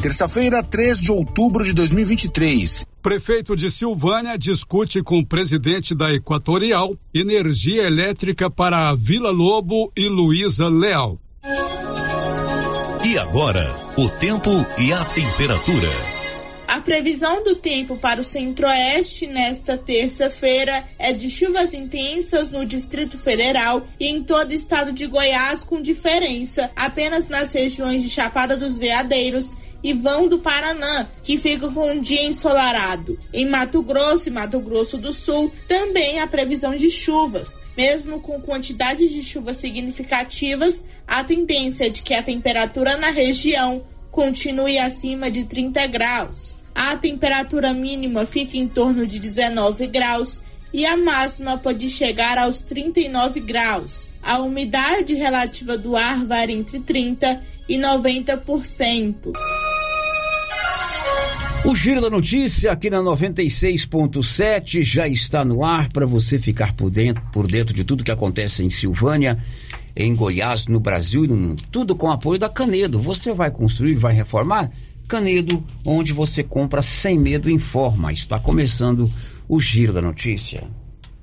Terça-feira, 3 de outubro de 2023. Prefeito de Silvânia discute com o presidente da Equatorial energia elétrica para a Vila Lobo e Luísa Leal. E agora, o tempo e a temperatura. A previsão do tempo para o centro-oeste nesta terça-feira é de chuvas intensas no Distrito Federal e em todo o estado de Goiás, com diferença apenas nas regiões de Chapada dos Veadeiros e vão do Paraná, que fica com um dia ensolarado. Em Mato Grosso e Mato Grosso do Sul também há previsão de chuvas. Mesmo com quantidades de chuvas significativas, a tendência é de que a temperatura na região continue acima de 30 graus. A temperatura mínima fica em torno de 19 graus e a máxima pode chegar aos 39 graus. A umidade relativa do ar varia entre 30 e 90%. O Giro da Notícia aqui na 96.7 já está no ar para você ficar por dentro, por dentro de tudo que acontece em Silvânia, em Goiás, no Brasil e no mundo. Tudo com apoio da Canedo. Você vai construir, vai reformar? Canedo, onde você compra sem medo, informa. Está começando o Giro da Notícia.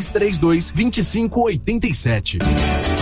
3332 2587.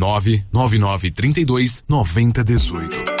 99932 9018.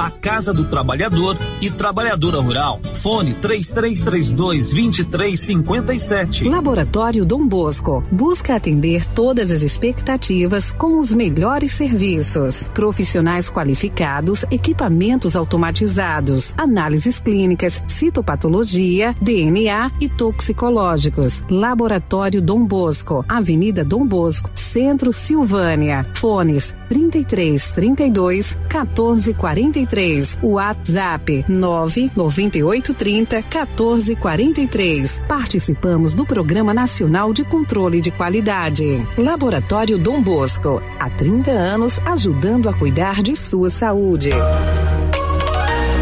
a Casa do Trabalhador e Trabalhadora Rural. Fone 3332 2357. Laboratório Dom Bosco busca atender todas as expectativas com os melhores serviços. Profissionais qualificados, equipamentos automatizados, análises clínicas, citopatologia, DNA e toxicológicos. Laboratório Dom Bosco, Avenida Dom Bosco, Centro Silvânia. Fones 33 32 14 43. WhatsApp 998 30 14 43. Participamos do Programa Nacional de Controle de Qualidade. Laboratório Dom Bosco, há 30 anos ajudando a cuidar de sua saúde.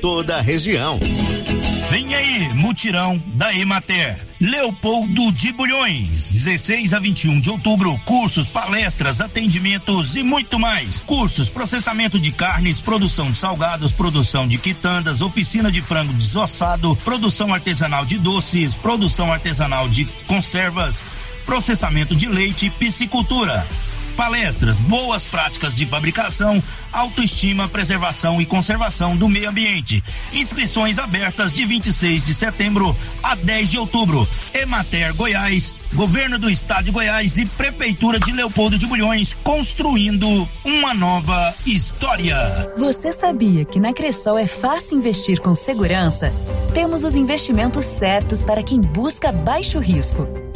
toda a região. Vem aí, mutirão da Emater. Leopoldo de Bulhões, 16 a 21 de outubro, cursos, palestras, atendimentos e muito mais. Cursos, processamento de carnes, produção de salgados, produção de quitandas, oficina de frango desossado, produção artesanal de doces, produção artesanal de conservas, processamento de leite e piscicultura palestras, boas práticas de fabricação, autoestima, preservação e conservação do meio ambiente. Inscrições abertas de 26 de setembro a 10 de outubro. Emater Goiás, Governo do Estado de Goiás e Prefeitura de Leopoldo de Bulhões construindo uma nova história. Você sabia que na Cressol é fácil investir com segurança? Temos os investimentos certos para quem busca baixo risco.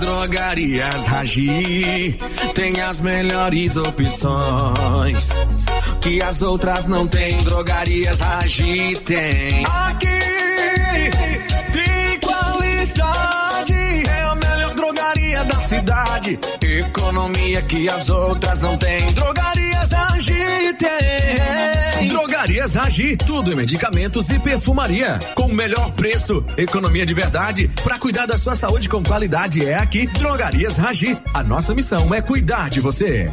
Drogarias Ragi tem as melhores opções que as outras não têm. Drogarias Ragi tem. Aqui cidade. Economia que as outras não têm. Drogarias Agi tem. Drogarias Agi, tudo em medicamentos e perfumaria. Com o melhor preço, economia de verdade. Para cuidar da sua saúde com qualidade é aqui. Drogarias Agi. A nossa missão é cuidar de você.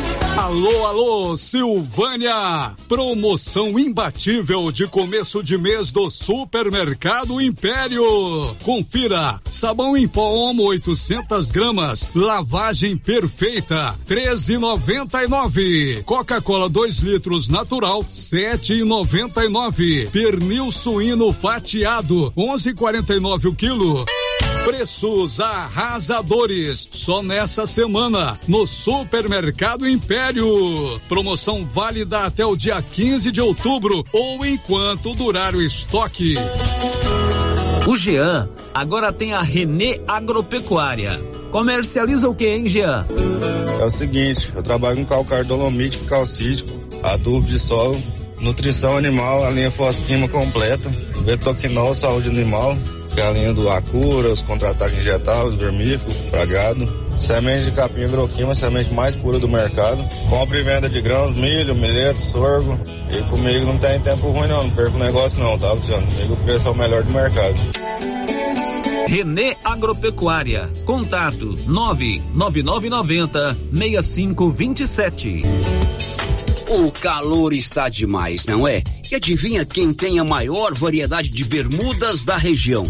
Alô, alô, Silvânia! Promoção imbatível de começo de mês do Supermercado Império. Confira: sabão em pó Omo 800 gramas, lavagem perfeita, 13,99. Coca-Cola 2 litros natural, 7,99. Pernil suíno fatiado, 11,49 o quilo. Preços arrasadores. Só nessa semana, no Supermercado Império. Promoção válida até o dia 15 de outubro ou enquanto durar o estoque. O Jean agora tem a Renê Agropecuária. Comercializa o que, hein, Jean? É o seguinte, eu trabalho com calcário dolomítico, calcítico, adubo de solo, nutrição animal, a linha fosquima completa, betoquinol, saúde animal, que é a linha do Acura, os contra-ataques injetáveis, vermífugo, pra gado. Semente de capim hidroquima, semente mais pura do mercado. Compra e venda de grãos, milho, milheto, sorgo. E comigo não tem tempo ruim não, não perco negócio não, tá, Luciano? Comigo o preço é o melhor do mercado. Renê Agropecuária. Contato 99990 6527. O calor está demais, não é? E adivinha quem tem a maior variedade de bermudas da região?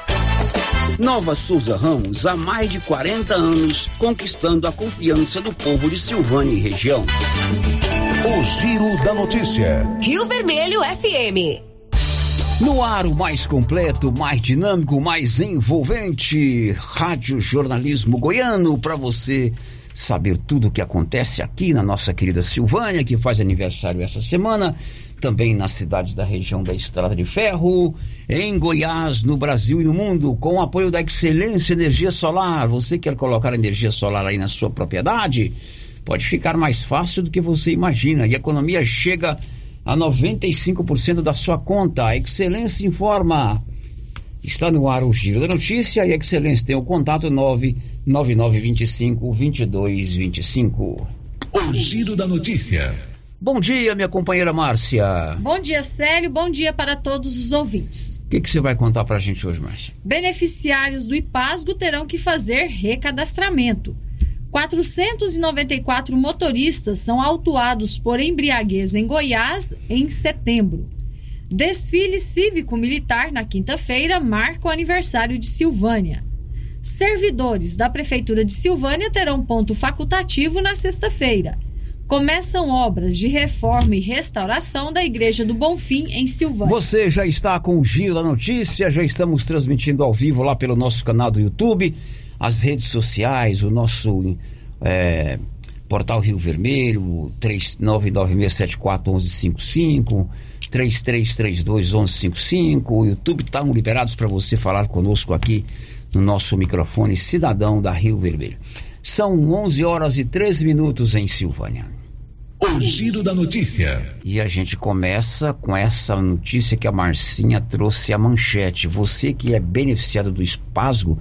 Nova Souza Ramos, há mais de 40 anos, conquistando a confiança do povo de Silvânia e região. O Giro da Notícia. Rio Vermelho FM. No ar, o mais completo, mais dinâmico, mais envolvente. Rádio Jornalismo Goiano, para você saber tudo o que acontece aqui na nossa querida Silvânia, que faz aniversário essa semana também nas cidades da região da Estrada de Ferro, em Goiás, no Brasil e no mundo, com o apoio da Excelência Energia Solar. Você quer colocar energia solar aí na sua propriedade? Pode ficar mais fácil do que você imagina e a economia chega a 95% da sua conta. A Excelência informa. Está no ar o Giro da Notícia e a Excelência tem o contato 99925 2225. O Giro da Notícia. Bom dia, minha companheira Márcia. Bom dia, Célio. Bom dia para todos os ouvintes. O que, que você vai contar para a gente hoje, Márcia? Beneficiários do IPASGO terão que fazer recadastramento. 494 motoristas são autuados por embriaguez em Goiás em setembro. Desfile cívico-militar na quinta-feira marca o aniversário de Silvânia. Servidores da Prefeitura de Silvânia terão ponto facultativo na sexta-feira começam obras de reforma e restauração da Igreja do Bonfim, em Silvânia. Você já está com o Giro da Notícia, já estamos transmitindo ao vivo lá pelo nosso canal do YouTube, as redes sociais, o nosso é, portal Rio Vermelho, 3996741155, 33321155. O YouTube estão liberados para você falar conosco aqui no nosso microfone Cidadão da Rio Vermelho. São 11 horas e 13 minutos em Silvânia. O giro da notícia. E a gente começa com essa notícia que a Marcinha trouxe a manchete. Você que é beneficiado do espasgo,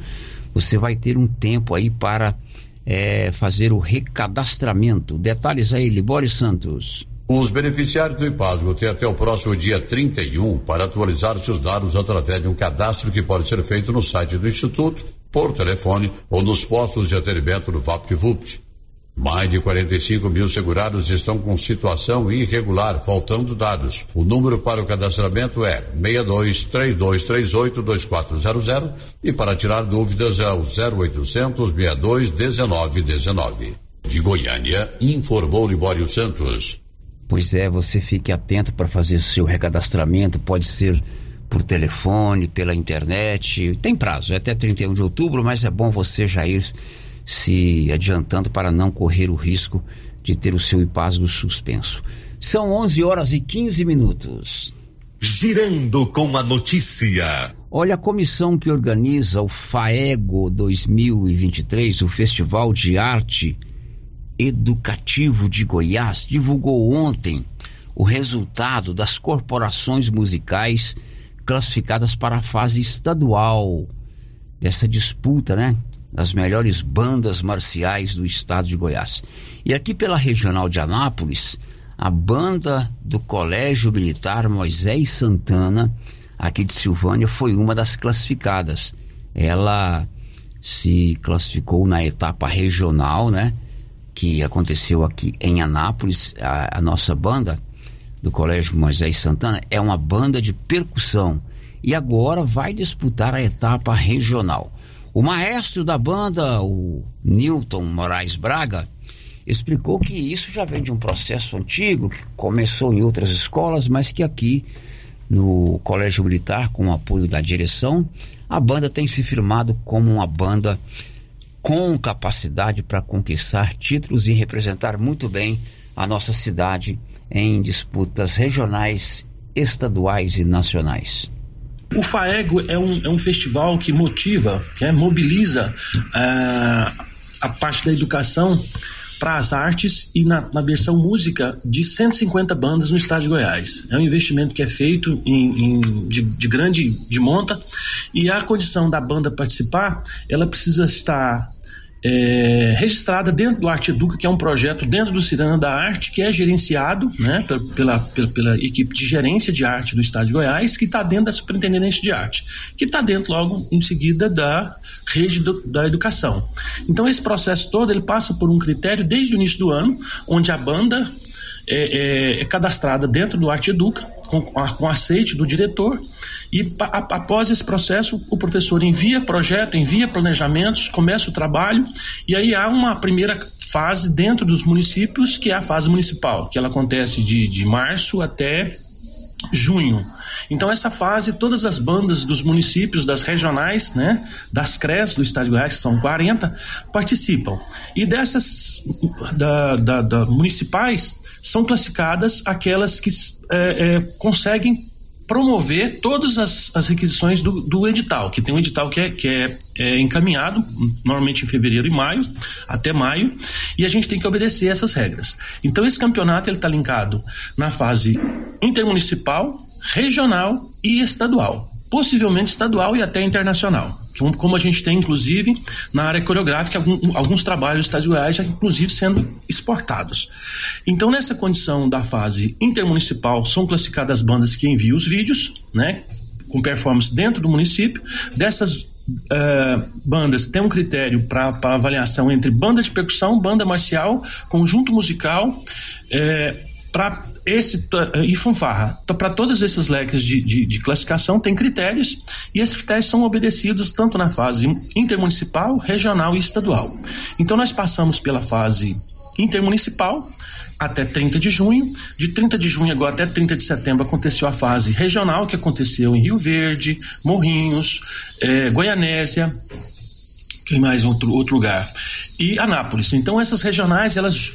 você vai ter um tempo aí para é, fazer o recadastramento. Detalhes aí, Libório Santos. Os beneficiários do IPASGO têm até o próximo dia 31 para atualizar seus dados através de um cadastro que pode ser feito no site do Instituto, por telefone ou nos postos de atendimento do VaptVupt. Mais de 45 mil segurados estão com situação irregular, faltando dados. O número para o cadastramento é 62 3238 2400 e para tirar dúvidas é o 0800 62 19 19. De Goiânia, informou Libório Santos. Pois é, você fique atento para fazer o seu recadastramento, pode ser por telefone, pela internet. Tem prazo, é até 31 de outubro, mas é bom você já ir se adiantando para não correr o risco de ter o seu IPASGO suspenso. São 11 horas e 15 minutos. Girando com a notícia. Olha, a comissão que organiza o FAEGO 2023, o Festival de Arte Educativo de Goiás, divulgou ontem o resultado das corporações musicais classificadas para a fase estadual dessa disputa, né? das melhores bandas marciais do estado de Goiás. E aqui pela regional de Anápolis, a banda do Colégio Militar Moisés Santana, aqui de Silvânia, foi uma das classificadas. Ela se classificou na etapa regional, né? Que aconteceu aqui em Anápolis. A, a nossa banda do Colégio Moisés Santana é uma banda de percussão e agora vai disputar a etapa regional. O maestro da banda, o Newton Moraes Braga, explicou que isso já vem de um processo antigo, que começou em outras escolas, mas que aqui no Colégio Militar, com o apoio da direção, a banda tem se firmado como uma banda com capacidade para conquistar títulos e representar muito bem a nossa cidade em disputas regionais, estaduais e nacionais. O FAEGO é um, é um festival que motiva, que é, mobiliza uh, a parte da educação para as artes e na, na, versão música de 150 bandas no estado de Goiás. É um investimento que é feito em, em de, de, grande de monta e a condição da banda participar, ela precisa estar é, registrada dentro do Arte Educa, que é um projeto dentro do Cirana da Arte, que é gerenciado né, pela, pela, pela, equipe de gerência de arte do Estado de Goiás, que está dentro da Superintendência de Arte, que está dentro logo em seguida da rede do, da educação. Então esse processo todo ele passa por um critério desde o início do ano, onde a banda é, é, é cadastrada dentro do Arte Educa, com, com aceite do diretor, e a, após esse processo, o professor envia projeto, envia planejamentos, começa o trabalho, e aí há uma primeira fase dentro dos municípios, que é a fase municipal, que ela acontece de, de março até junho. Então essa fase, todas as bandas dos municípios, das regionais, né, das CRES do Estado de Goiás, que são 40, participam. E dessas da, da, da municipais, são classificadas aquelas que é, é, conseguem promover todas as, as requisições do, do, edital, que tem um edital que, é, que é, é, encaminhado, normalmente em fevereiro e maio, até maio, e a gente tem que obedecer essas regras. Então esse campeonato está linkado na fase intermunicipal, regional e estadual possivelmente estadual e até internacional, como a gente tem inclusive na área coreográfica alguns trabalhos estaduais já inclusive sendo exportados. Então nessa condição da fase intermunicipal são classificadas as bandas que enviam os vídeos, né, com performance dentro do município. Dessas Uh, bandas tem um critério para avaliação entre banda de percussão, banda marcial, conjunto musical, é, para esse e fanfarra. Então, para todos esses leques de, de, de, classificação tem critérios e esses critérios são obedecidos tanto na fase intermunicipal, regional e estadual. Então nós passamos pela fase intermunicipal até 30 de junho. De 30 de junho agora até 30 de setembro aconteceu a fase regional que aconteceu em Rio Verde, Morrinhos, eh, Goianésia, que mais outro outro lugar e Anápolis. Então essas regionais elas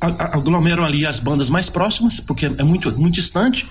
aglomeram ali as bandas mais próximas, porque é muito, muito distante,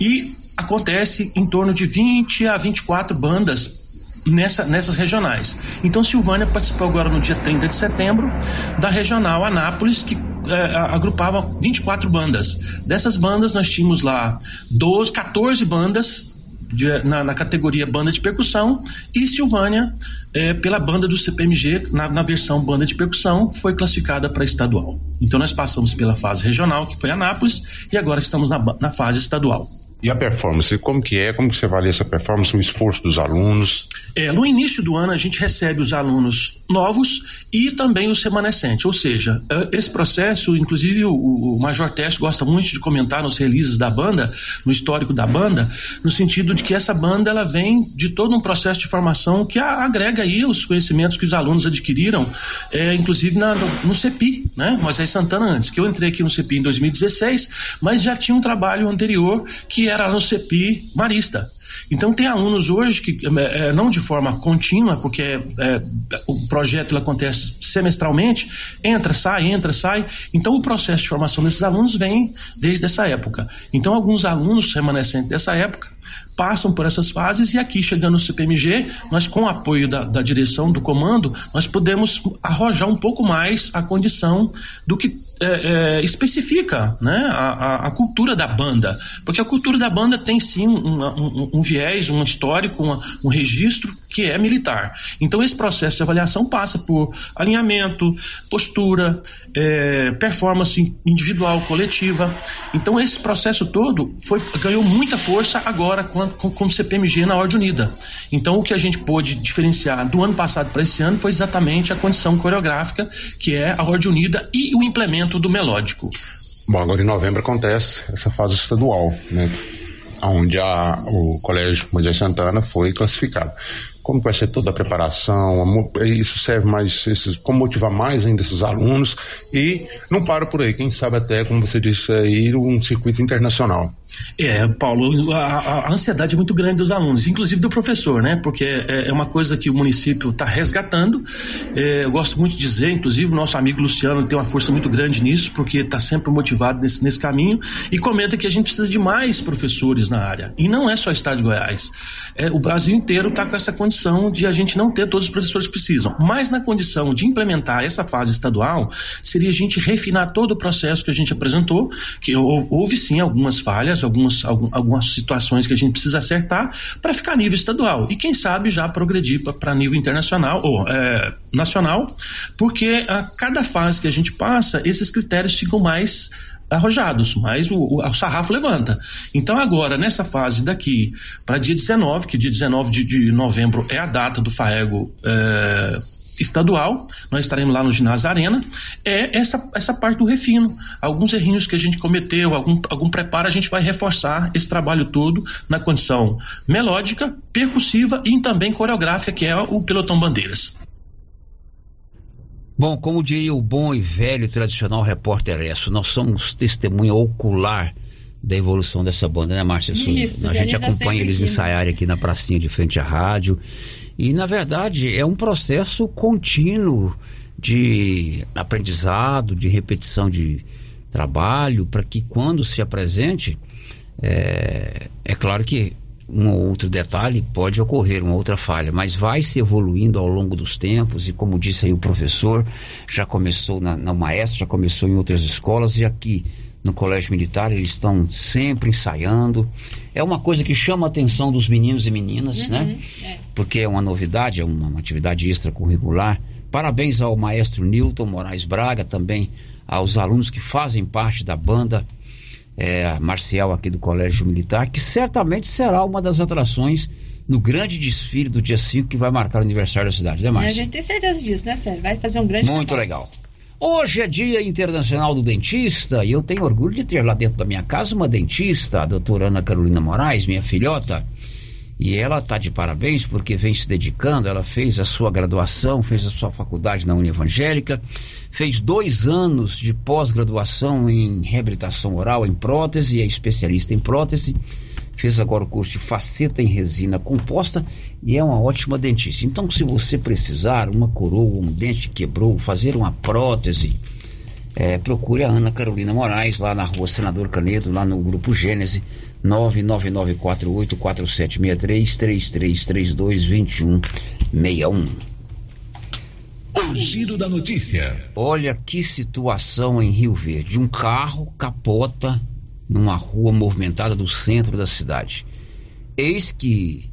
e acontece em torno de 20 a 24 bandas nessa, nessas regionais. Então Silvânia participou agora no dia 30 de setembro da regional Anápolis, que é, agrupava 24 bandas. Dessas bandas nós tínhamos lá 12, 14 bandas de, na, na, categoria banda de percussão e Silvânia, é, pela banda do CPMG, na, na versão banda de percussão, foi classificada para estadual. Então nós passamos pela fase regional, que foi Anápolis, e agora estamos na, na fase estadual. E a performance, como que é? Como que você avalia essa performance, o esforço dos alunos? É, no início do ano a gente recebe os alunos novos e também os remanescentes, ou seja, é, esse processo, inclusive o, Major Teste gosta muito de comentar nos releases da banda, no histórico da banda, no sentido de que essa banda ela vem de todo um processo de formação que agrega aí os conhecimentos que os alunos adquiriram, é, inclusive na, no, CEPI, né? Moisés Santana antes, que eu entrei aqui no CEPI em 2016, mas já tinha um trabalho anterior que era no CEPI Marista. Então tem alunos hoje que é, é, não de forma contínua, porque é, o projeto acontece semestralmente, entra, sai, entra, sai. Então o processo de formação desses alunos vem desde essa época. Então alguns alunos remanescentes dessa época passam por essas fases e aqui chegando no CPMG, nós com o apoio da, da direção do comando, nós podemos arrojar um pouco mais a condição do que é, é, especifica né, a, a, cultura da banda. Porque a cultura da banda tem sim um, um, um viés, um histórico, uma, um registro que é militar. Então esse processo de avaliação passa por alinhamento, postura, é, performance individual, coletiva. Então esse processo todo foi, ganhou muita força agora com, com, com CPMG na ordem unida. Então, o que a gente pôde diferenciar do ano passado para esse ano foi exatamente a condição coreográfica, que é a ordem unida e o implemento do melódico. Bom, agora em novembro acontece essa fase estadual, né? Onde a, o Colégio Moisés Santana foi classificado como vai ser toda a preparação, isso serve mais, esses, como motivar mais ainda esses alunos e não para por aí, quem sabe até, como você disse aí, um circuito internacional. É, Paulo, a, a, ansiedade é muito grande dos alunos, inclusive do professor, né? Porque é, é uma coisa que o município está resgatando. É, eu gosto muito de dizer, inclusive, o nosso amigo Luciano tem uma força muito grande nisso, porque está sempre motivado nesse, nesse caminho e comenta que a gente precisa de mais professores na área. E não é só o Estado de Goiás. É, o Brasil inteiro está com essa condição de a gente não ter todos os professores que precisam. Mas na condição de implementar essa fase estadual, seria a gente refinar todo o processo que a gente apresentou, que houve sim algumas falhas algumas, algumas situações que a gente precisa acertar para ficar a nível estadual. E quem sabe já progredir para nível internacional ou é, nacional, porque a cada fase que a gente passa, esses critérios ficam mais arrojados, mas o, o, o, sarrafo levanta. Então, agora, nessa fase daqui para dia 19, que dia 19 de, de novembro é a data do FAEGO. É, estadual, nós estaremos lá no ginásio Arena, é essa, essa parte do refino. Alguns errinhos que a gente cometeu, algum, algum preparo, a gente vai reforçar esse trabalho todo na condição melódica, percussiva e também coreográfica, que é o Pelotão Bandeiras. Bom, como diria o bom e velho tradicional repórter Esso, nós somos testemunha ocular da evolução dessa banda, né, Márcia? Isso, a gente acompanha eles ensaiarem aqui na pracinha de frente à rádio. E, na verdade, é um processo contínuo de aprendizado, de repetição de trabalho, para que quando se apresente, é, é claro que um ou outro detalhe pode ocorrer, uma outra falha, mas vai se evoluindo ao longo dos tempos e como disse aí o professor, já começou na, na Maestro, já começou em outras escolas e aqui no Colégio Militar, eles estão sempre ensaiando. É uma coisa que chama a atenção dos meninos e meninas, uhum, né? É. Porque é uma novidade, é uma, uma atividade extracurricular. Parabéns ao maestro Newton Moraes Braga, também aos alunos que fazem parte da banda é, marcial aqui do Colégio Militar, que certamente será uma das atrações no grande desfile do dia 5 que vai marcar o aniversário da cidade, né, Márcia? A gente tem certeza disso, né, Sérgio? Vai fazer um grande. Muito trabalho. legal. Hoje é Dia Internacional do Dentista e eu tenho orgulho de ter lá dentro da minha casa uma dentista, a doutora Ana Carolina Moraes, minha filhota. E ela está de parabéns porque vem se dedicando. Ela fez a sua graduação, fez a sua faculdade na União Evangélica, fez dois anos de pós-graduação em reabilitação oral em prótese, é especialista em prótese fez agora o curso de faceta em resina composta e é uma ótima dentista. Então, se você precisar, uma coroa, um dente quebrou, fazer uma prótese, é, procure a Ana Carolina Moraes lá na rua Senador Canedo, lá no Grupo Gênese, 99948-4763-3332-2161. O giro da notícia. Olha que situação em Rio Verde. Um carro capota numa rua movimentada do centro da cidade. Eis que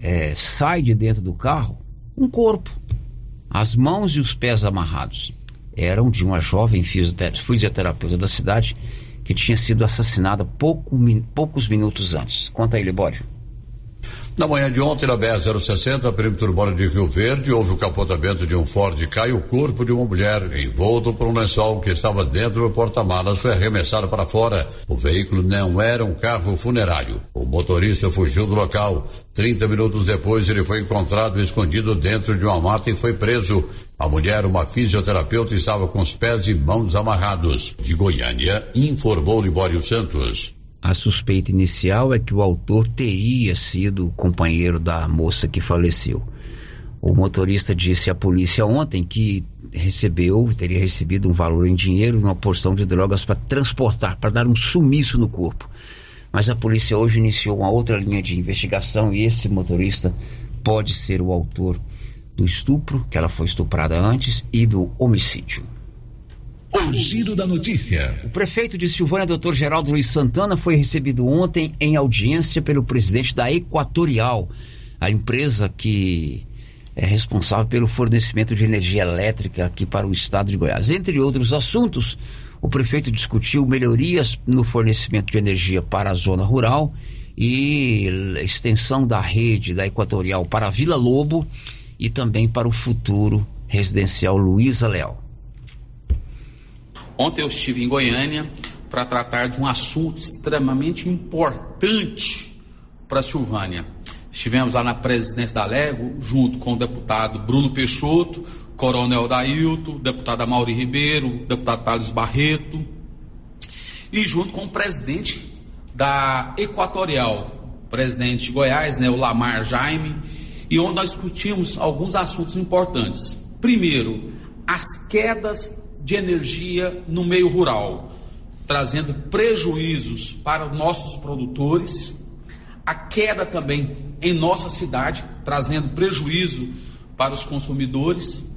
é, sai de dentro do carro um corpo, as mãos e os pés amarrados. Eram de uma jovem fisioterapeuta da cidade que tinha sido assassinada pouco, poucos minutos antes. Conta aí, Libório. Na manhã de ontem, na BR-060, perímetro urbano de Rio Verde, houve o capotamento de um Ford caiu o corpo de uma mulher envolto por um lençol que estava dentro do porta-malas foi arremessado para fora. O veículo não era um carro funerário. O motorista fugiu do local. Trinta minutos depois, ele foi encontrado escondido dentro de uma mata e foi preso. A mulher, uma fisioterapeuta, estava com os pés e mãos amarrados. De Goiânia, informou Libório Santos. A suspeita inicial é que o autor teria sido o companheiro da moça que faleceu. O motorista disse à polícia ontem que recebeu, teria recebido um valor em dinheiro e uma porção de drogas para transportar, para dar um sumiço no corpo. Mas a polícia hoje iniciou uma outra linha de investigação e esse motorista pode ser o autor do estupro, que ela foi estuprada antes, e do homicídio. O giro da notícia. O prefeito de Silvânia, doutor Geraldo Luiz Santana, foi recebido ontem em audiência pelo presidente da Equatorial, a empresa que é responsável pelo fornecimento de energia elétrica aqui para o estado de Goiás. Entre outros assuntos, o prefeito discutiu melhorias no fornecimento de energia para a zona rural e extensão da rede da Equatorial para a Vila Lobo e também para o futuro residencial Luiza Leal. Ontem eu estive em Goiânia para tratar de um assunto extremamente importante para a Silvânia. Estivemos lá na presidência da Lego, junto com o deputado Bruno Peixoto, coronel Dailton, deputada Mauri Ribeiro, deputado Thales Barreto, e junto com o presidente da Equatorial, presidente de Goiás, né, o Lamar Jaime, e onde nós discutimos alguns assuntos importantes. Primeiro, as quedas de energia no meio rural, trazendo prejuízos para os nossos produtores, a queda também em nossa cidade, trazendo prejuízo para os consumidores,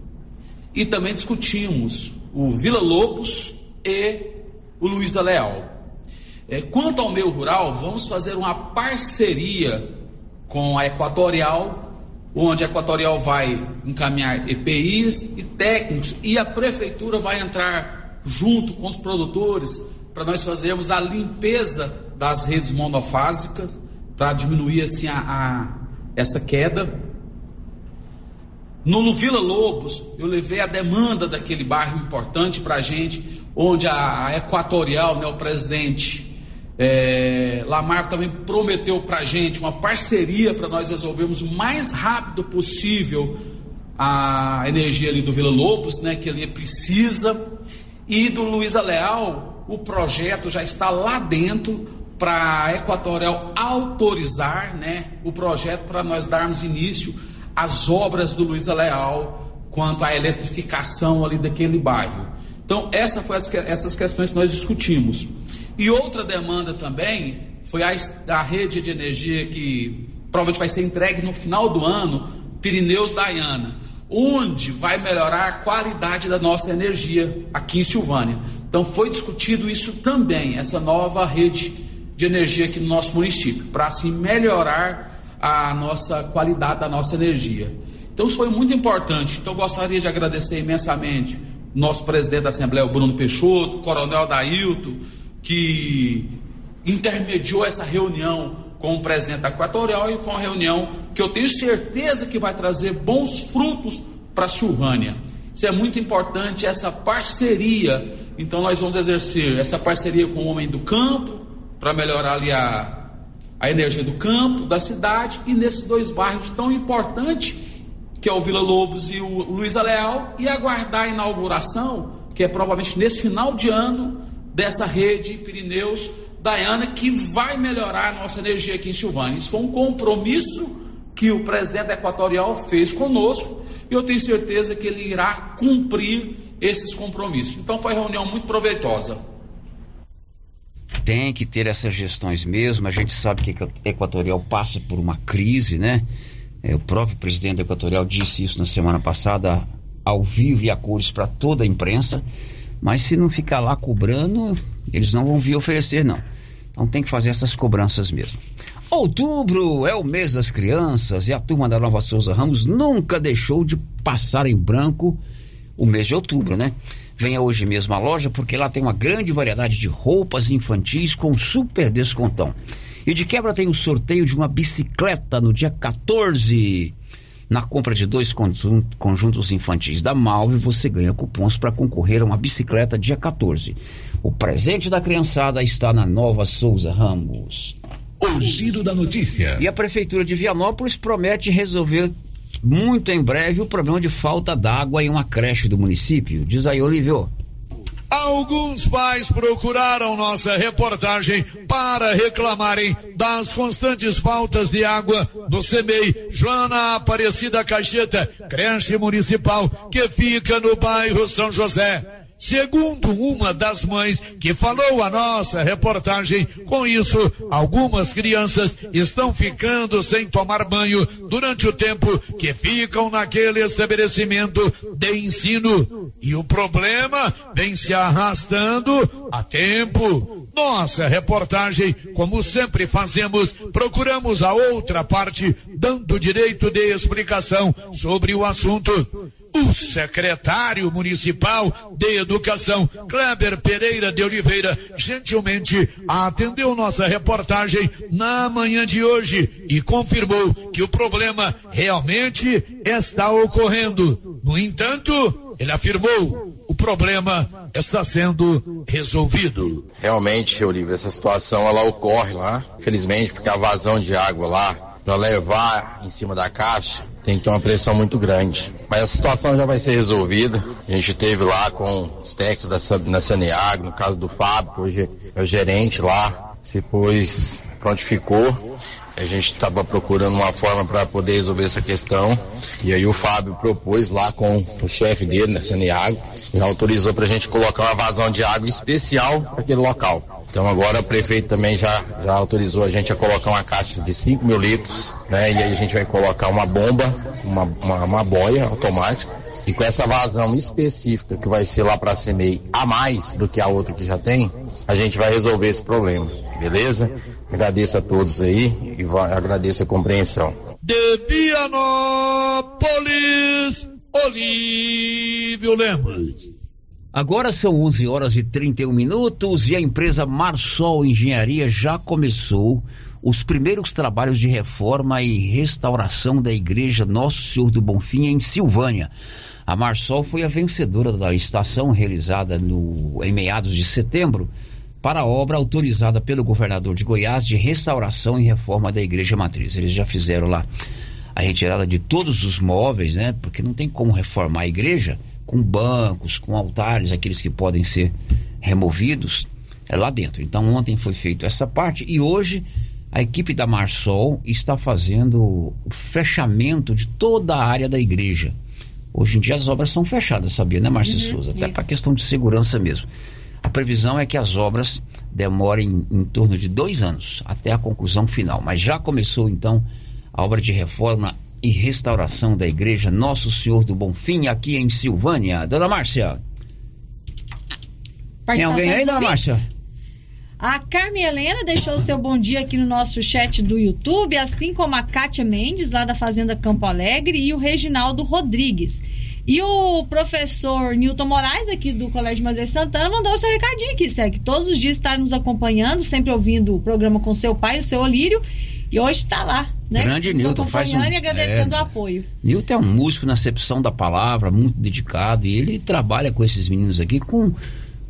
e também discutimos o Vila Lobos e o Luiza Leal. É, quanto ao meio rural, vamos fazer uma parceria com a Equatorial onde a Equatorial vai encaminhar EPIs e técnicos e a prefeitura vai entrar junto com os produtores para nós fazermos a limpeza das redes monofásicas para diminuir assim a, a, essa queda. No Vila Lobos, eu levei a demanda daquele bairro importante para a gente, onde a, Equatorial, né, o presidente é, Lamar também prometeu para a gente uma parceria para nós resolvermos o mais rápido possível a energia ali do Vila Lobos, né, que ele precisa. E do Luiza Leal, o projeto já está lá dentro para a Equatorial autorizar né, o projeto para nós darmos início às obras do Luiza Leal quanto à eletrificação ali daquele bairro. Então, essa foi as, essas questões que nós discutimos. E outra demanda também foi a, a rede de energia que provavelmente vai ser entregue no final do ano, Pirineus Dayana, onde vai melhorar a qualidade da nossa energia aqui em Silvânia. Então, foi discutido isso também, essa nova rede de energia aqui no nosso município, para assim melhorar a nossa qualidade da nossa energia. Então, isso foi muito importante. Então, gostaria de agradecer imensamente nosso presidente da Assembleia, o Bruno Peixoto, o coronel Dailton, que intermediou essa reunião com o presidente da Equatorial e foi uma reunião que eu tenho certeza que vai trazer bons frutos para a Silvânia. Isso é muito importante, essa parceria. Então nós vamos exercer essa parceria com o homem do campo, para melhorar ali a, a energia do campo, da cidade, e nesses dois bairros tão importantes que é o Vila Lobos e o Luiz Leal, e aguardar a inauguração, que é provavelmente nesse final de ano, dessa rede Pirineus Dayana, que vai melhorar a nossa energia aqui em Silvânia. Isso foi um compromisso que o presidente Equatorial fez conosco, e eu tenho certeza que ele irá cumprir esses compromissos. Então foi uma reunião muito proveitosa. Tem que ter essas gestões mesmo. A gente sabe que Equatorial passa por uma crise, né? É, o próprio presidente equatorial disse isso na semana passada, ao vivo e a cores para toda a imprensa. Mas se não ficar lá cobrando, eles não vão vir oferecer, não. Então tem que fazer essas cobranças mesmo. Outubro é o mês das crianças e a turma da Nova Souza Ramos nunca deixou de passar em branco o mês de outubro, né? Venha hoje mesmo à loja porque lá tem uma grande variedade de roupas infantis com super descontão. E de quebra tem o sorteio de uma bicicleta no dia 14. Na compra de dois conjuntos infantis da Malve, você ganha cupons para concorrer a uma bicicleta dia 14. O presente da criançada está na Nova Souza Ramos. O giro da notícia. E a Prefeitura de Vianópolis promete resolver muito em breve o problema de falta d'água em uma creche do município. Diz aí, Olívio. Alguns pais procuraram nossa reportagem para reclamarem das constantes faltas de água no CEMEI Joana Aparecida Caixeta, creche municipal que fica no bairro São José. Segundo uma das mães que falou a nossa reportagem, com isso, algumas crianças estão ficando sem tomar banho durante o tempo que ficam naquele estabelecimento de ensino. E o problema vem se arrastando há tempo. Nossa reportagem, como sempre fazemos, procuramos a outra parte, dando direito de explicação sobre o assunto. O secretário municipal de educação, Kleber Pereira de Oliveira, gentilmente atendeu nossa reportagem na manhã de hoje e confirmou que o problema realmente está ocorrendo. No entanto, ele afirmou o problema está sendo resolvido. Realmente, Olívio, essa situação ela ocorre lá, felizmente, porque a vazão de água lá para levar em cima da caixa tem que ter uma pressão muito grande. Mas a situação já vai ser resolvida. A gente teve lá com os técnicos da, da Saneago, no caso do Fábio, que hoje é o gerente lá, se pôs, prontificou. A gente estava procurando uma forma para poder resolver essa questão. E aí o Fábio propôs lá com o chefe dele, né, Saneago, e autorizou para a gente colocar uma vazão de água especial para aquele local. Então agora o prefeito também já, já autorizou a gente a colocar uma caixa de 5 mil litros, né? E aí a gente vai colocar uma bomba, uma, uma, uma boia automática. E com essa vazão específica que vai ser lá para a CMEI a mais do que a outra que já tem, a gente vai resolver esse problema, beleza? Agradeço a todos aí e agradeço a compreensão. De Vianópolis, Olívio Lemos. Agora são 11 horas e 31 minutos e a empresa Marsol Engenharia já começou os primeiros trabalhos de reforma e restauração da igreja Nosso Senhor do Bonfim em Silvânia. A Marsol foi a vencedora da licitação realizada no, em meados de setembro para a obra autorizada pelo governador de Goiás de restauração e reforma da igreja matriz. Eles já fizeram lá a retirada de todos os móveis, né? Porque não tem como reformar a igreja com bancos, com altares, aqueles que podem ser removidos, é lá dentro. Então ontem foi feito essa parte e hoje a equipe da Marsol está fazendo o fechamento de toda a área da igreja. Hoje em dia as obras são fechadas, sabia, né, Márcia uhum, Souza? Até para questão de segurança mesmo. A previsão é que as obras demorem em torno de dois anos até a conclusão final. Mas já começou então a obra de reforma e restauração da igreja Nosso Senhor do Bonfim, aqui em Silvânia. Dona Márcia. Tem alguém aí, Dona Márcia? A Carmen Helena deixou o seu bom dia aqui no nosso chat do YouTube, assim como a Kátia Mendes, lá da Fazenda Campo Alegre, e o Reginaldo Rodrigues. E o professor Newton Moraes, aqui do Colégio Moisés Santana, mandou o seu recadinho aqui, segue. Todos os dias está nos acompanhando, sempre ouvindo o programa com seu pai, o seu Olírio. E hoje está lá, né? Grande Nilton, faz um... e agradecendo é, o apoio. Nilton é um músico na acepção da palavra, muito dedicado, e ele trabalha com esses meninos aqui com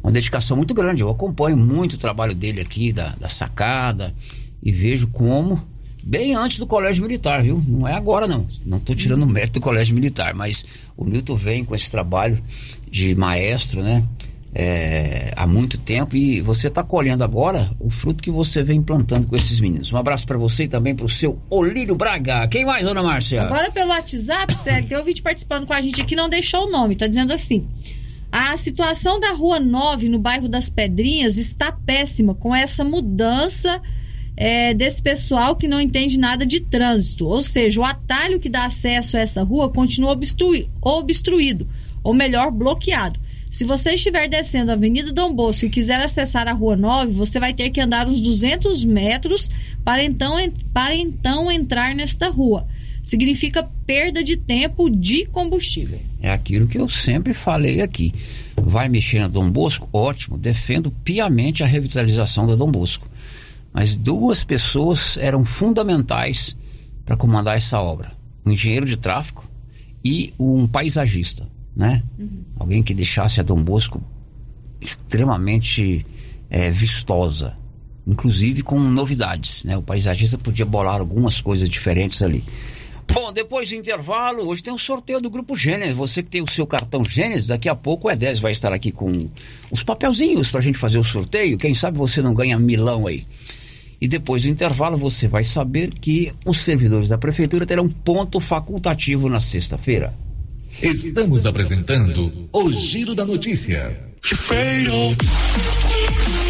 uma dedicação muito grande. Eu acompanho muito o trabalho dele aqui, da, da sacada, e vejo como, bem antes do colégio militar, viu? Não é agora não. Não estou tirando o mérito do colégio militar, mas o Nilton vem com esse trabalho de maestro, né? É, há muito tempo e você está colhendo agora o fruto que você vem plantando com esses meninos. Um abraço para você e também para o seu Olírio Braga. Quem mais, Ana Márcia? Agora pelo WhatsApp, Sérgio, tem ouvinte participando com a gente aqui, não deixou o nome, está dizendo assim. A situação da Rua 9, no bairro das Pedrinhas, está péssima com essa mudança é, desse pessoal que não entende nada de trânsito. Ou seja, o atalho que dá acesso a essa rua continua obstruído, ou melhor, bloqueado. Se você estiver descendo a Avenida Dom Bosco e quiser acessar a Rua 9, você vai ter que andar uns 200 metros para então, para então entrar nesta rua. Significa perda de tempo de combustível. É aquilo que eu sempre falei aqui. Vai mexer na Dom Bosco? Ótimo, defendo piamente a revitalização da Dom Bosco. Mas duas pessoas eram fundamentais para comandar essa obra: um engenheiro de tráfego e um paisagista né? Uhum. Alguém que deixasse a Dom Bosco extremamente é, vistosa, inclusive com novidades, né? O paisagista podia bolar algumas coisas diferentes ali. Bom, depois do intervalo, hoje tem um sorteio do Grupo Gênesis. Você que tem o seu cartão Gênesis, daqui a pouco o E10 vai estar aqui com os papelzinhos para a gente fazer o sorteio. Quem sabe você não ganha milão aí. E depois do intervalo, você vai saber que os servidores da prefeitura terão ponto facultativo na sexta-feira. Estamos apresentando o Giro da Notícia.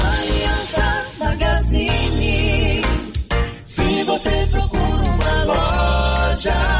Aliança Magazine. Se você procura uma loja,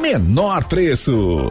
menor preço.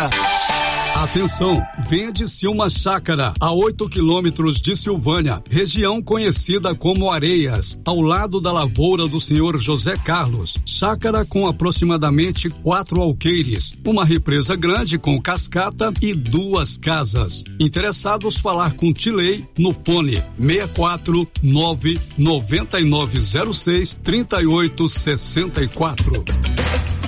Atenção, vende-se uma chácara a 8 quilômetros de Silvânia, região conhecida como Areias, ao lado da lavoura do senhor José Carlos. Chácara com aproximadamente quatro alqueires, uma represa grande com cascata e duas casas. Interessados falar com Tilei no fone 64 9906 3864.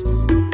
Alex.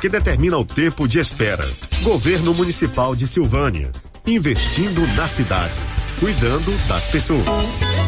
que determina o tempo de espera. Governo Municipal de Silvânia, investindo na cidade, cuidando das pessoas.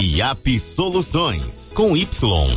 IAP Soluções, com Y.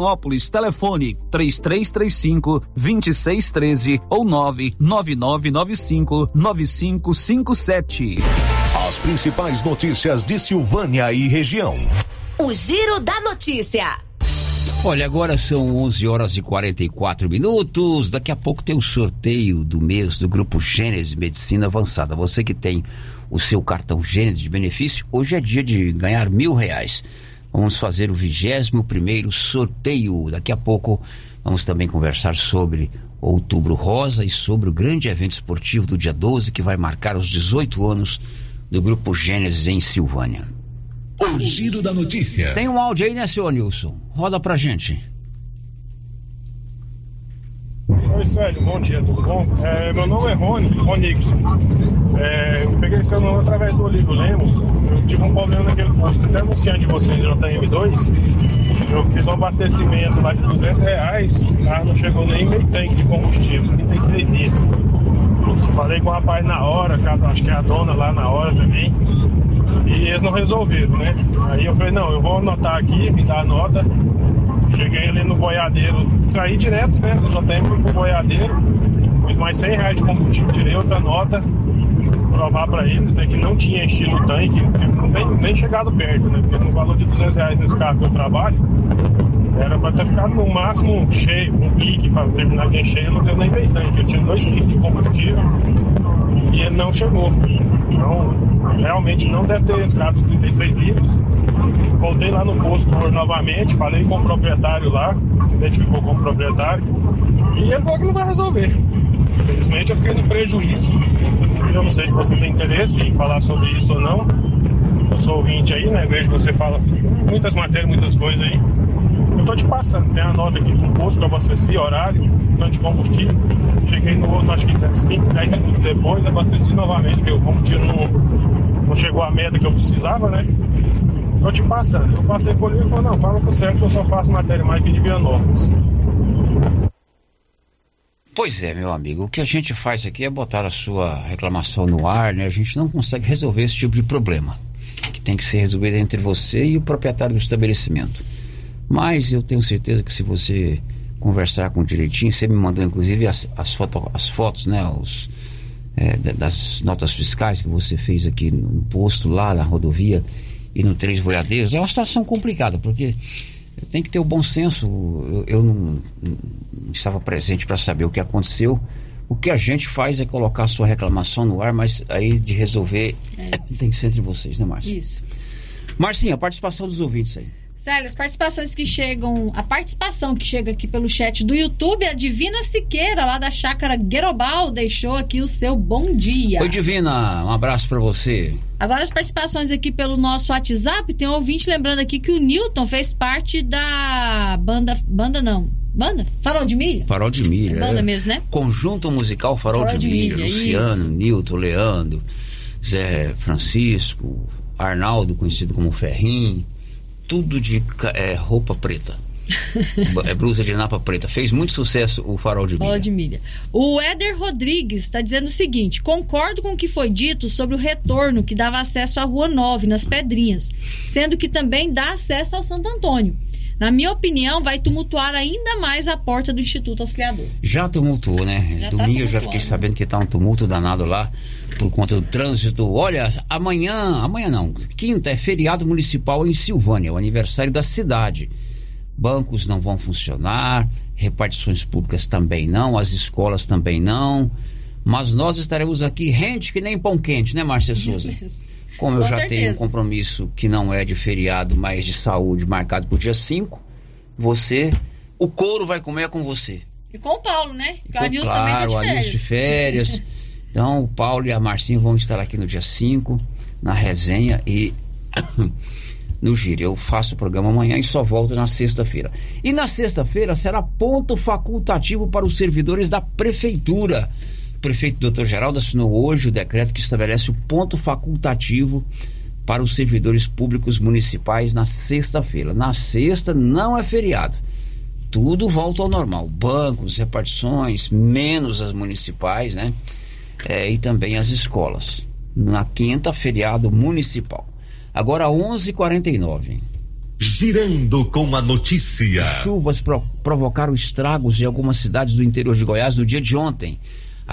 Vianópolis. Telefone 3335 2613 ou 99995 9557. As principais notícias de Silvânia e região. O Giro da Notícia. Olha, agora são 11 horas e 44 minutos. Daqui a pouco tem o sorteio do mês do Grupo Gênesis Medicina Avançada. Você que tem o seu cartão Gênesis de benefício, hoje é dia de ganhar mil reais. Vamos fazer o 21 primeiro sorteio. Daqui a pouco vamos também conversar sobre Outubro Rosa e sobre o grande evento esportivo do dia 12 que vai marcar os 18 anos do Grupo Gênesis em Silvânia. O giro da notícia. Tem um áudio aí, né, senhor Nilson? Roda pra gente. Oi, Sérgio, bom dia, tudo bom? É, meu nome é Rony, Ronixon. É, eu peguei seu nome através do Olívio Lemos. Eu tive um problema naquele posto, até anunciante de vocês, JM2. Eu fiz um abastecimento lá de 200 reais, o carro não chegou nem meio tanque de combustível, 36 dias. Falei com o rapaz na hora, acho que é a dona lá na hora também. E eles não resolveram, né? Aí eu falei, não, eu vou anotar aqui, me dá a nota. Cheguei ali no boiadeiro, saí direto, né? Do JM fui pro boiadeiro, pus mais 100 reais de combustível, tirei outra nota, provar pra eles né, que não tinha enchido o tanque, nem, nem chegado perto, né? Porque no valor de 200 reais nesse carro que eu trabalho, era pra ter ficado no máximo cheio, um pique pra terminar de encher, não deu nem meio tanque. Eu tinha dois piques de combustível e ele não chegou. Então, realmente não deve ter entrado os 36 litros. Voltei lá no posto novamente, falei com o proprietário lá, se identificou com o proprietário, e ele falou que não vai resolver. Infelizmente eu fiquei no prejuízo. Eu não sei se você tem interesse em falar sobre isso ou não. Eu sou ouvinte aí, né? Vejo que você fala muitas matérias, muitas coisas aí. Eu tô te passando, tem a nota aqui do posto que eu abasteci, horário, tanto de combustível. Cheguei no outro, acho que 5, 10 minutos depois, abasteci novamente, porque o combustível não, não chegou à meta que eu precisava, né? Tô te passando. Eu passei por ele e falou, não, fala pro certo que eu só faço matéria mais aqui de Vianópolis. Pois é, meu amigo, o que a gente faz aqui é botar a sua reclamação no ar, né? A gente não consegue resolver esse tipo de problema, que tem que ser resolvido entre você e o proprietário do estabelecimento. Mas eu tenho certeza que se você conversar com direitinho, você me mandou inclusive as, as, foto, as fotos, né? Os, é, das notas fiscais que você fez aqui no posto, lá na rodovia e no Três Boiadeiros. É uma situação complicada, porque tem que ter o bom senso. Eu, eu não, não, estava presente para saber o que aconteceu. O que a gente faz é colocar a sua reclamação no ar, mas aí de resolver é. tem que ser entre vocês, né, Márcia? Isso. Marcinha, a participação dos ouvintes aí. Sério, as participações que chegam, a participação que chega aqui pelo chat do YouTube, a Divina Siqueira, lá da chácara Guerobal, deixou aqui o seu bom dia. Oi, Divina, um abraço para você. Agora as participações aqui pelo nosso WhatsApp, tem um ouvinte lembrando aqui que o Newton fez parte da banda, banda não, banda? Farol de Milha? Farol de Milha. É banda é. mesmo, né? Conjunto musical Farol, Farol de, de, Milha, Milha Luciano, isso. Newton, Leandro, Zé Francisco, Arnaldo, conhecido como Ferrinho tudo de é, roupa preta. é blusa de napa preta. Fez muito sucesso o farol de milha. Farol de milha. O Éder Rodrigues está dizendo o seguinte: concordo com o que foi dito sobre o retorno que dava acesso à Rua 9, nas Pedrinhas, sendo que também dá acesso ao Santo Antônio. Na minha opinião, vai tumultuar ainda mais a porta do Instituto Auxiliador. Já tumultuou, né? Já tá Domingo tá eu já fiquei sabendo que tá um tumulto danado lá por conta do trânsito. Olha, amanhã, amanhã não, quinta é feriado municipal em Silvânia, o aniversário da cidade. Bancos não vão funcionar, repartições públicas também não, as escolas também não. Mas nós estaremos aqui rente que nem pão quente, né, Márcia Souza? Isso como eu Com já certeza. tenho um compromisso que não é de feriado, mas de saúde, marcado para o dia 5, você, o couro vai comer com você. E com o Paulo, né? Porque o Anilson claro, também tá de férias. O Anilson de férias. então, o Paulo e a Marcinha vão estar aqui no dia 5, na resenha e no giro. Eu faço o programa amanhã e só volto na sexta-feira. E na sexta-feira será ponto facultativo para os servidores da prefeitura prefeito Dr. Geraldo assinou hoje o decreto que estabelece o ponto facultativo para os servidores públicos municipais na sexta-feira. Na sexta não é feriado. Tudo volta ao normal. Bancos, repartições, menos as municipais, né? É, e também as escolas. Na quinta, feriado municipal. Agora 11:49. Girando com a notícia. Chuvas pro provocaram estragos em algumas cidades do interior de Goiás no dia de ontem.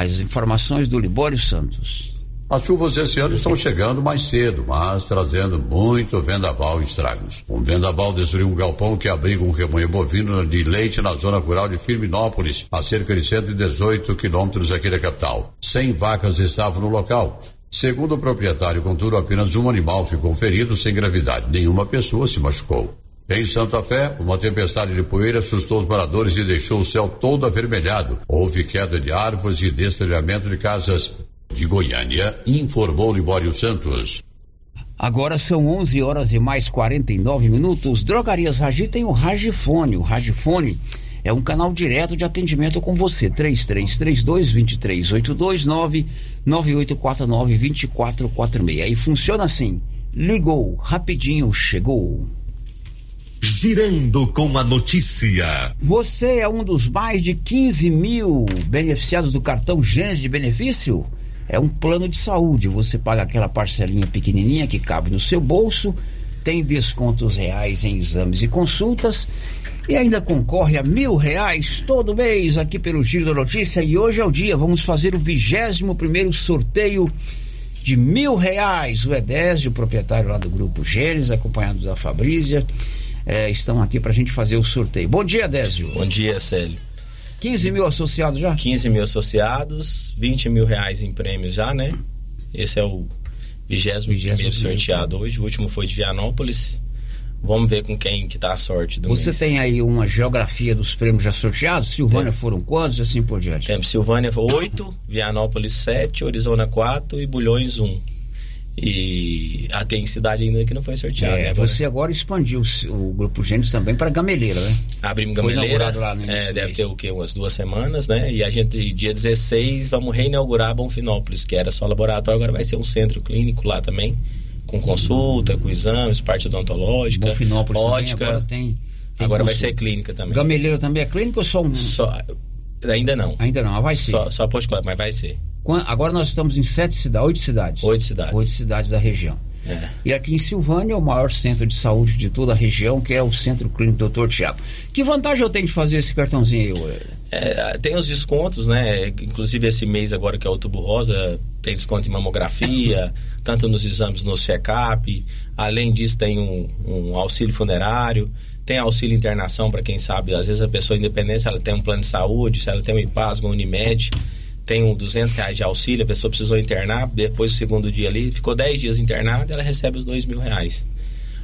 As informações do Libório Santos. As chuvas esse ano estão chegando mais cedo, mas trazendo muito vendaval e estragos. Um vendaval destruiu um galpão que abriga um rebanho bovino de leite na zona rural de Firminópolis, a cerca de 118 quilômetros aqui da capital. Cem vacas estavam no local. Segundo o proprietário, contudo, apenas um animal ficou ferido sem gravidade. Nenhuma pessoa se machucou. Em Santa Fé, uma tempestade de poeira assustou os moradores e deixou o céu todo avermelhado. Houve queda de árvores e destelhamento de casas. De Goiânia, informou Libório Santos. Agora são 11 horas e mais 49 minutos. Drogarias Ragi tem o Ragifone. O Ragifone é um canal direto de atendimento com você. 3332 2382 99849 2446. Aí funciona assim. Ligou, rapidinho chegou. Girando com a notícia. Você é um dos mais de 15 mil beneficiados do cartão Gênesis de benefício? É um plano de saúde. Você paga aquela parcelinha pequenininha que cabe no seu bolso, tem descontos reais em exames e consultas e ainda concorre a mil reais todo mês aqui pelo Giro da Notícia. E hoje é o dia, vamos fazer o vigésimo primeiro sorteio de mil reais. O Edésio, proprietário lá do Grupo Gênesis, acompanhado da Fabrícia é, estão aqui para a gente fazer o sorteio. Bom dia, Désio. Bom dia, Célio. 15 mil associados já? 15 mil associados, 20 mil reais em prêmios já, né? Esse é o 21 primeiro sorteado hoje. O último foi de Vianópolis. Vamos ver com quem que tá a sorte do Você mês. tem aí uma geografia dos prêmios já sorteados? Silvânia foram quantos e assim por diante? Temos Silvânia 8, Vianópolis 7, Orizona 4 e Bulhões 1. E ah, tem cidade ainda que não foi sorteada. É, né? Você agora expandiu o, Grupo Gênesis também para Gameleira, né? Abrimos Foi Gameleira. inaugurado lá no início é, deve ter o quê? Umas duas semanas, né? E a gente, dia 16, vamos reinaugurar Bonfinópolis, que era só laboratório, agora vai ser um centro clínico lá também, com consulta, com exames, parte odontológica, Bonfinópolis também ótica. agora tem- tem agora vai ser clínica também. Gameleira também é clínica ou só um? Só, ainda não. Ainda não, mas vai ser. Só, só particular, mas vai ser. Agora nós estamos em sete cidades, oito cidades. Oito cidades. Oito cidades da região. É. E aqui em Silvânia é o maior centro de saúde de toda a região, que é o Centro Clínico Dr. Tiago. Que vantagem eu tenho de fazer esse cartãozinho aí? É, tem os descontos, né? Inclusive esse mês agora que é o Outubro Rosa, tem desconto em mamografia, tanto nos exames no check-up. Além disso, tem um, um auxílio funerário, tem auxílio internação para quem sabe. Às vezes a pessoa independente, se ela tem um plano de saúde, se ela tem um IPASGO, um Unimed, tem um 200 reais de auxílio, a pessoa precisou internar, depois do segundo dia ali, ficou 10 dias internada, ela recebe os 2 mil reais.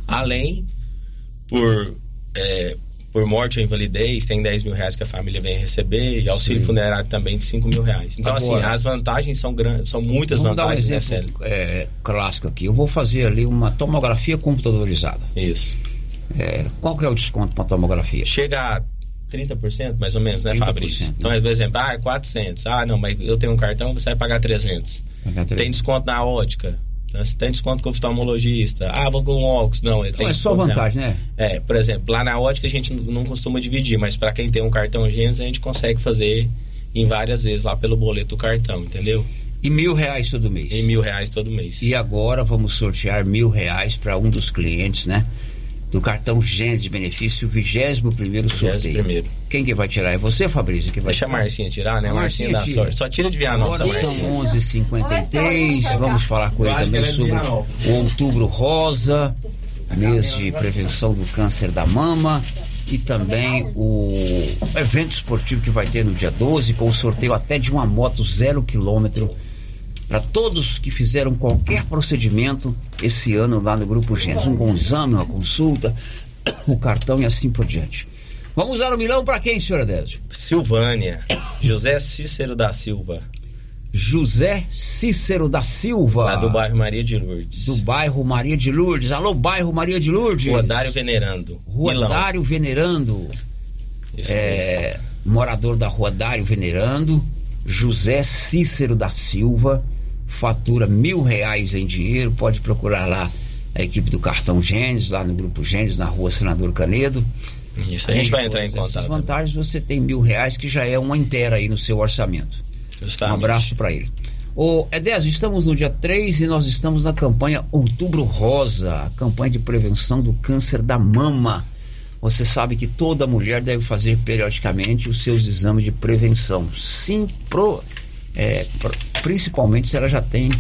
Além, por, é, por morte ou invalidez, tem 10 mil reais que a família vem receber, e auxílio Sim. funerário também de 5 mil reais. Então, assim, Agora- as vantagens são grandes, são muitas Vamos dar um vantagens, né, exemplo Célio? é, clássico aqui. Eu vou fazer ali uma tomografia computadorizada. Isso. É, qual que é o desconto para tomografia? Chega a 30% mais ou menos, né, 30%, Fabrício? Então, por exemplo, ah, é 400. Ah, não, mas eu tenho um cartão, você vai pagar 300. Pagar 300. Tem desconto na ótica. Então, você tem desconto com o oftalmologista. Ah, vou com o óculos. Não, ele Então tem é só vantagem, não. né? É, por exemplo, lá na ótica a gente não costuma dividir, mas para quem tem um cartão Gênesis, a gente consegue fazer em várias vezes lá pelo boleto do cartão, entendeu? E mil reais todo mês. E mil reais todo mês. E agora vamos sortear mil reais para um dos clientes, né? Do cartão Gênesis de benefício, 21 primeiro sorteio. primeiro. Quem que vai tirar? É você, Fabrício? Que vai Deixa a tirar? Marcinha tirar, né? A Marcinha dá tira. sorte. Só tira de Vianópolis, Agora a são Marcinha. 11h53. Vamos falar com ele também é sobre o Outubro Rosa, mês de prevenção do câncer da mama. E também o evento esportivo que vai ter no dia 12, com o sorteio até de uma moto zero quilômetro para todos que fizeram qualquer procedimento esse ano lá no Grupo Gênesis. Um bom exame, uma consulta, o cartão e assim por diante. Vamos usar o milhão para quem, senhor Adésio? Silvânia. José Cícero da Silva. José Cícero da Silva. Lá do bairro Maria de Lourdes. Do bairro Maria de Lourdes. Alô, bairro Maria de Lourdes. Rua Dário Venerando. Rua Milão. Dário Venerando. Isso É, morador da Rua Dário Venerando. José Cícero da Silva. Fatura mil reais em dinheiro. Pode procurar lá a equipe do Cartão Gênesis, lá no Grupo Gênesis, na Rua Senador Canedo. Isso, a gente vai entrar em todas essas contato. vantagens, você tem mil reais, que já é uma inteira aí no seu orçamento. Um abraço para ele. Ô, Edésio, estamos no dia 3 e nós estamos na campanha Outubro Rosa, a campanha de prevenção do câncer da mama. Você sabe que toda mulher deve fazer periodicamente os seus exames de prevenção. Sim, pro, é, principalmente se ela já tem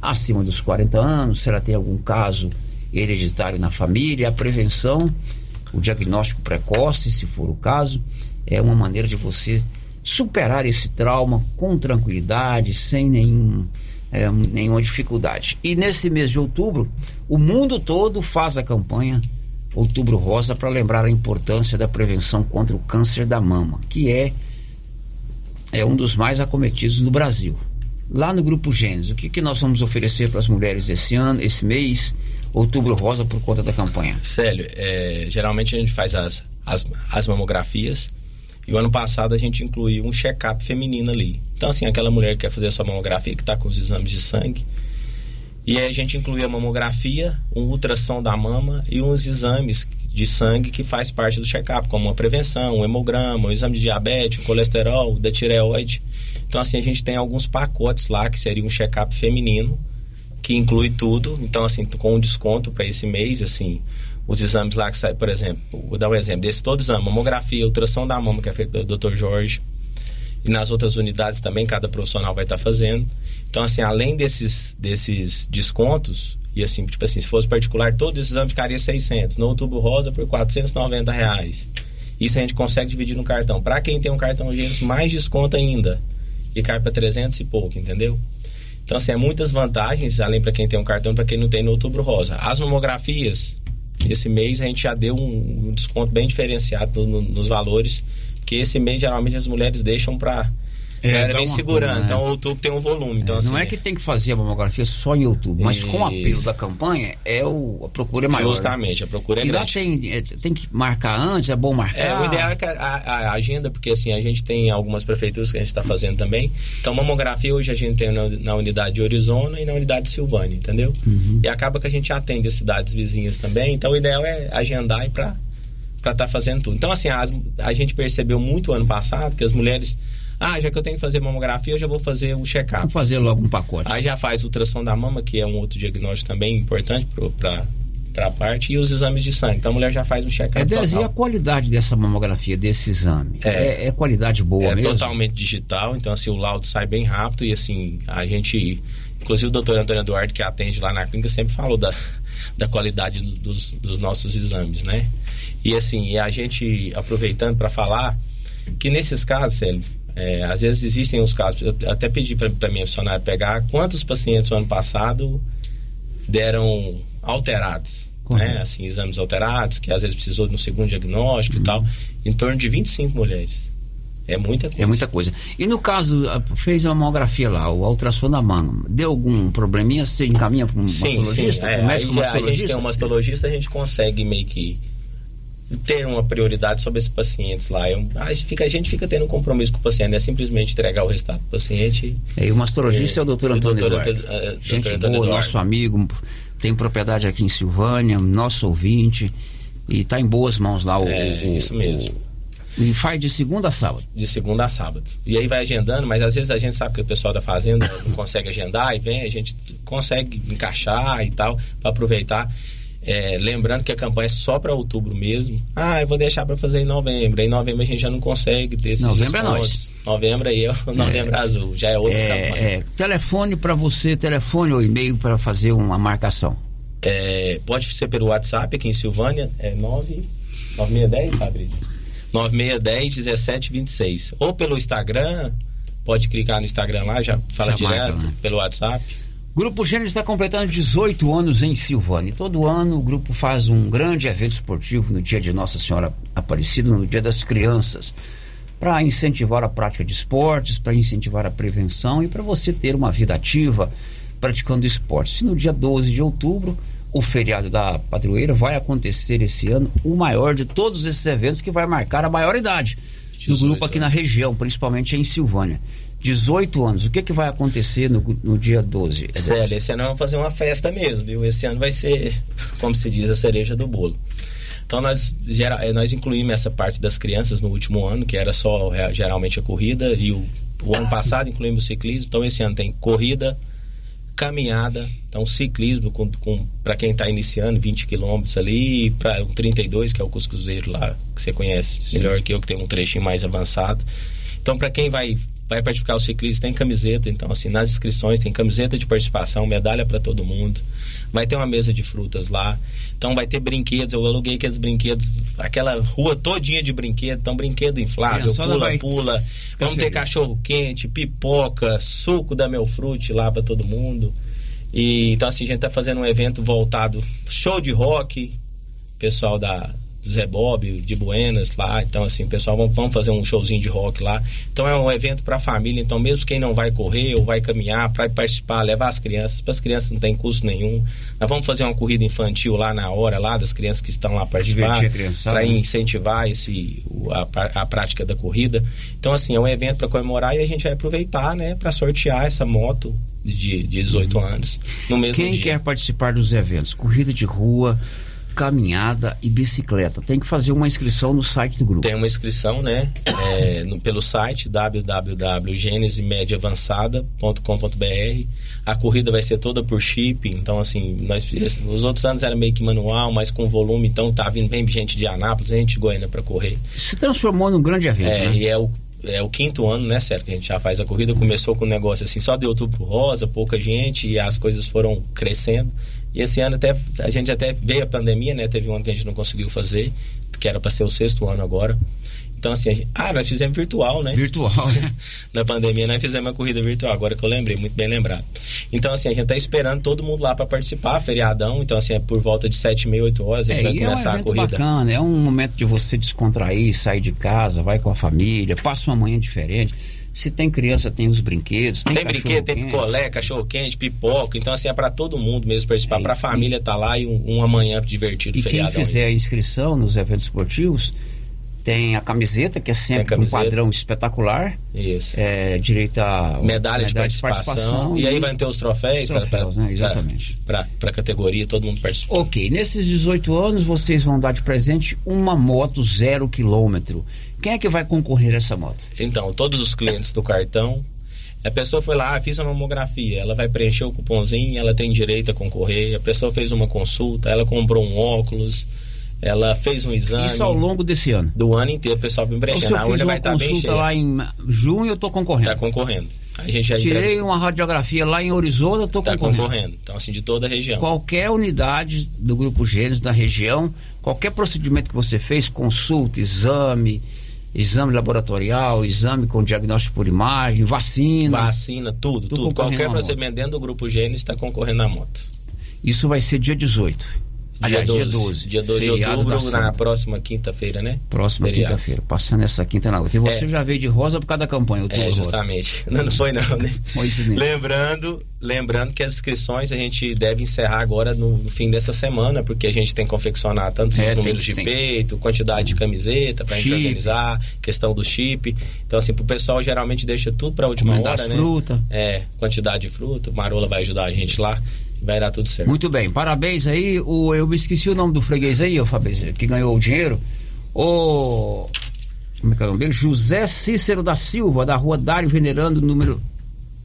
acima dos 40 anos, se ela tem algum caso hereditário na família, a prevenção, o diagnóstico precoce, se for o caso, é uma maneira de você superar esse trauma com tranquilidade, sem nenhum, é, nenhuma dificuldade. E nesse mês de outubro, o mundo todo faz a campanha Outubro Rosa para lembrar a importância da prevenção contra o câncer da mama, que é, é um dos mais acometidos no Brasil. Lá no Grupo Gênesis, o que, que nós vamos oferecer para as mulheres esse ano, esse mês, outubro rosa, por conta da campanha? Célio, é, geralmente a gente faz as, as, as mamografias e o ano passado a gente incluiu um check-up feminino ali. Então, assim, aquela mulher que quer fazer a sua mamografia, que está com os exames de sangue, e aí a gente inclui a mamografia, um ultrassom da mama e uns exames de sangue que faz parte do check-up, como uma prevenção, um hemograma, um exame de diabetes, um colesterol, da tireoide. Então, assim, a gente tem alguns pacotes lá que seria um check-up feminino, que inclui tudo. Então, assim, com um desconto para esse mês, assim, os exames lá que saem, por exemplo, vou dar um exemplo desse todo exame, mamografia, ultrassom da mama, que é feito pelo Dr. Jorge, e nas outras unidades também, cada profissional vai estar fazendo. Então, assim, além desses, desses descontos, e assim, tipo assim, se fosse particular, todos esses exames ficaria 600. No outubro rosa, por 490 reais. Isso a gente consegue dividir no cartão. Para quem tem um cartão Gênesis, mais desconto ainda. E cai para 300 e pouco, entendeu? Então, assim, é muitas vantagens, além para quem tem um cartão, para quem não tem no outubro rosa. As mamografias, esse mês a gente já deu um, um desconto bem diferenciado nos, nos valores, que esse mês geralmente as mulheres deixam para É, era bem segurando. turma, né? Então, outubro tem um volume. Então, assim, não é que tem que fazer a mamografia só em outubro, mas com o apelo Isso. da campanha, é o, a procura é maior. Justamente, a procura é E lá grande. tem, é, tem que marcar antes, é bom marcar. É, o ideal é que a, a- a agenda, porque assim, a gente tem algumas prefeituras que a gente está fazendo também. Então, mamografia hoje a gente tem na, na unidade de Orizona e na unidade de Silvânia, entendeu? Uhum. E acaba que a gente atende as cidades vizinhas também. Então, o ideal é agendar e para para estar fazendo tudo. Então, assim, as- a gente percebeu muito ano passado que as mulheres. Ah, já que eu tenho que fazer mamografia, eu já vou fazer o check-up. Vamos fazer logo um pacote. Aí já faz ultrassom da mama, que é um outro diagnóstico também importante para a parte, e os exames de sangue. Então a mulher já faz um check-up. É e a qualidade dessa mamografia, desse exame? É. É, é qualidade boa É mesmo? totalmente digital, então assim, o laudo sai bem rápido e assim, a gente, inclusive o doutor Antônio Eduardo que atende lá na clínica sempre falou da, da qualidade do- dos, dos nossos exames, né? E assim, a gente aproveitando para falar que nesses casos, Célio, é, às vezes existem os casos, eu até pedi para minha funcionária pegar quantos pacientes no ano passado deram alterados, né? Assim, exames alterados, que às vezes precisou de um segundo diagnóstico e tal, em torno de 25 mulheres. É muita coisa. É muita coisa. E no caso, a- fez a mamografia lá, o ultrassom da mama, deu algum probleminha, você encaminha para um Sim, mastologista? sim. É, um médico aí já a gente mastologista? tem um mastologista, a gente consegue meio que ter uma prioridade sobre esses pacientes lá. É um- a, gente fica, a gente fica tendo um compromisso com o paciente, não é simplesmente entregar o resultado do paciente. E o mastologista é, o doutor Antônio doutor Eduardo. Antônio- eh, Gente boa, Antônio nosso Eduardo. amigo, tem propriedade aqui em Silvânia, nosso ouvinte, e está em boas mãos lá o... É, o- isso mesmo. o- e faz de segunda a sábado. De segunda a sábado. E aí vai agendando, mas às vezes a gente sabe que o pessoal da fazenda não consegue agendar e vem, a gente consegue encaixar e tal, para aproveitar. É, lembrando que a campanha é só para outubro mesmo. Ah, eu vou deixar para fazer em novembro. Em novembro a gente já não consegue ter esses Novembro é descontos. Novembro aí é o novembro azul, já é outra campanha. É, é, telefone para você, telefone ou e-mail para fazer uma marcação. É, pode ser pelo WhatsApp aqui em Silvânia, é 9, 9610, Fabrício? 9610 1726. Ou pelo Instagram, pode clicar no Instagram lá, já fala Já direto, marca, né? pelo WhatsApp. Grupo Gênesis está completando 18 anos em Silvânia. E todo ano o grupo faz um grande evento esportivo no dia de Nossa Senhora Aparecida, no dia das crianças, para incentivar a prática de esportes, para incentivar a prevenção e para você ter uma vida ativa praticando esportes. E no dia 12 de outubro, o feriado da padroeira vai acontecer esse ano, o maior de todos esses eventos que vai marcar a maioridade do grupo aqui na região, principalmente em Silvânia. 18 anos, o que, que vai acontecer no, no dia 12? Eduardo? Célia, esse ano vamos fazer uma festa mesmo, viu? Esse ano vai ser, como se diz, a cereja do bolo. Então nós, gera- eh, nós incluímos essa parte das crianças no último ano, que era só rea- geralmente a corrida, e o, o ano passado incluímos o ciclismo, então esse ano tem corrida, caminhada, então ciclismo com, com, para quem está iniciando 20 quilômetros ali, para o 32, que é o Cuscuzeiro lá, que você conhece melhor que eu, que tem um trechinho mais avançado. Então para quem vai vai praticar o ciclismo tem camiseta, então assim nas inscrições tem camiseta de participação, medalha para todo mundo. Vai ter uma mesa de frutas lá. Então vai ter brinquedos, eu aluguei aqueles brinquedos, aquela rua todinha de brinquedo, então brinquedo inflável, Criançada pula vai- pula. Vamos ter cachorro quente, pipoca, suco da Melfrute lá para todo mundo. E então assim a gente tá fazendo um evento voltado show de rock, pessoal da Zé Bob, de Buenas lá. Então, assim, pessoal, vamos, vamos fazer um showzinho de rock lá. Então, é um evento para a família. Então, mesmo quem não vai correr ou vai caminhar, para participar, levar as crianças. Para as crianças não tem custo nenhum. Nós vamos fazer uma corrida infantil lá na hora, lá das crianças que estão lá participar. Para incentivar esse, a, a prática da corrida. Então, assim, é um evento para comemorar e a gente vai aproveitar, né, para sortear essa moto de, de 18 anos no mesmo Quem dia. quer participar dos eventos? Corrida de rua, caminhada e bicicleta. Tem que fazer uma inscrição no site do grupo. Tem uma inscrição, né? é, no- pelo site www.genesimediaavançada.com.br. A corrida vai ser toda por chip, então assim, nós os outros anos era meio que manual, mas com volume, então tá vindo bem gente de Anápolis, gente de Goiânia para correr. Se transformou num grande evento, É, né? e é o, é o quinto ano, né, Sérgio, que a gente já faz a corrida. Começou com um negócio assim, só de outubro rosa, pouca gente, e as coisas foram crescendo. E esse ano até, a gente até veio a pandemia, né? Teve um ano que a gente não conseguiu fazer, que era para ser o sexto ano agora. Então, assim, a ah, nós fizemos virtual, né? Virtual, né? Na pandemia, nós fizemos uma corrida virtual, agora que eu lembrei, muito bem lembrado. Então, assim, a gente tá esperando todo mundo lá para participar, feriadão. Então, assim, é por volta de 7 e meia, 8 horas, a gente É, vai e é um começar a corrida. bacana, é um momento de você descontrair, sair de casa, vai com a família, passa uma manhã diferente. Se tem criança, tem os brinquedos, tem, Tem, brinquedo, tem picolé, cachorro quente, pipoca. Então, assim, é para todo mundo mesmo participar. Pra família tá lá e um, uma manhã divertido, E quem feriadão. fizer a inscrição nos eventos esportivos tem a camiseta, que é sempre um padrão espetacular. Isso. É, direito a Medalha, de participação. E aí vai ter os troféus. Troféus, né? Exatamente. Pra, pra categoria, todo mundo participa. Ok, nesses 18 anos vocês vão dar de presente uma moto zero quilômetro. Quem é que vai concorrer a essa moto? Então, todos os clientes do cartão. A pessoa foi lá, ah, fiz a mamografia, ela vai preencher o cupomzinho, ela tem direito a concorrer. A pessoa fez uma consulta, ela comprou um óculos, ela fez um exame. Isso ao longo desse ano. Do ano inteiro, o pessoal vem preenchendo. A urna vai uma estar bem consulta cheia. lá em junho, eu tô concorrendo. Tá concorrendo. A gente já Tirei uma radiografia lá em Orizona, eu tô tá concorrendo. concorrendo. Então, assim, de toda a região. Qualquer unidade do Grupo Gênesis da região, qualquer procedimento que você fez, consulta, exame, exame laboratorial, exame com diagnóstico por imagem, vacina. Vacina, tudo, tudo. Qualquer procedimento dentro do grupo Gênesis está concorrendo à moto. Isso vai ser dia 18. Aliás, dia 12. Dia 12 de Feriado da outubro, na próxima quinta-feira, né? Próxima quinta-feira, passando essa quinta na outra. E você É. já veio de rosa por causa da campanha, outubro É, rosa. justamente. Não, não foi não, né? Lembrando, lembrando que as inscrições a gente deve encerrar agora no, no fim dessa semana, porque a gente tem que confeccionar tantos É, os tem números que- de tem. peito, quantidade de camiseta pra gente Chip. organizar, questão do chip. Então, assim, pro pessoal geralmente deixa tudo pra última Encomendar hora, as né? fruta. É, quantidade de fruta. Marola vai ajudar a gente lá. Vai dar tudo certo. Muito bem, parabéns aí. O, eu me esqueci o nome do freguês aí, ô Fabrício, que ganhou o dinheiro. O. Como é que é o nome dele? José Cícero da Silva, da rua Dário Venerando, número.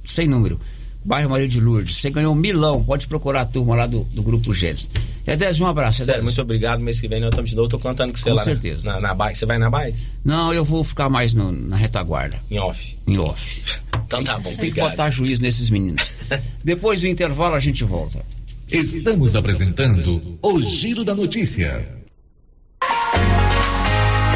Sem número. Bairro Maria de Lourdes. Você ganhou um milão. Pode procurar a turma lá do, do Grupo Gênesis. Edésio, um abraço. Sério, muito obrigado. Mês que vem nós estamos de novo. Eu tô contando com você Com lá. na- certeza. Na, na, bike. Você vai na bike? Não, eu vou ficar mais no- na retaguarda. Em off. Em off. Então tá bom. Tem que botar juízo nesses meninos. Depois do intervalo a gente volta. Estamos apresentando o Giro da Notícia.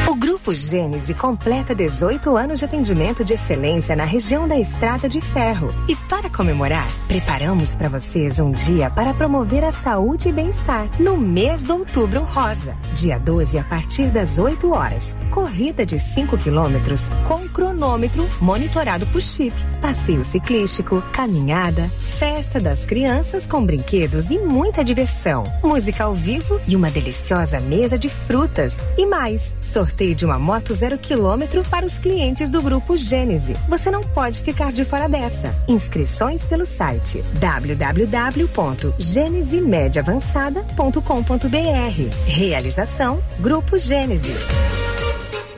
O Grupo Gênese completa 18 anos de atendimento de excelência na região da Estrada de Ferro. E para comemorar, preparamos para vocês um dia para promover a saúde e bem-estar no mês de outubro rosa. Dia 12 a partir das 8 horas. Corrida de 5 quilômetros com cronômetro monitorado por chip. Passeio ciclístico, caminhada, festa das crianças com brinquedos e muita diversão. Música ao vivo e uma deliciosa mesa de frutas. E mais, sorteio de uma moto zero quilômetro para os clientes do Grupo Gênese. Você não pode ficar de fora dessa. Inscrições pelo site www.genesimediaavançada.com.br. Realização Grupo Gênese.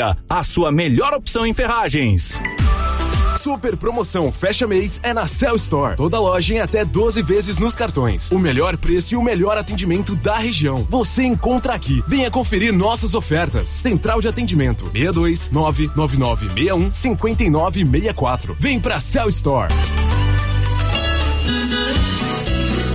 a sua melhor opção em ferragens. super promoção fecha mês é na Cell Store. Toda loja em até 12 vezes nos cartões. O melhor preço e o melhor atendimento da região. Você encontra aqui. Venha conferir nossas ofertas. Central de atendimento 62 99961 5964. Vem pra Cell Store.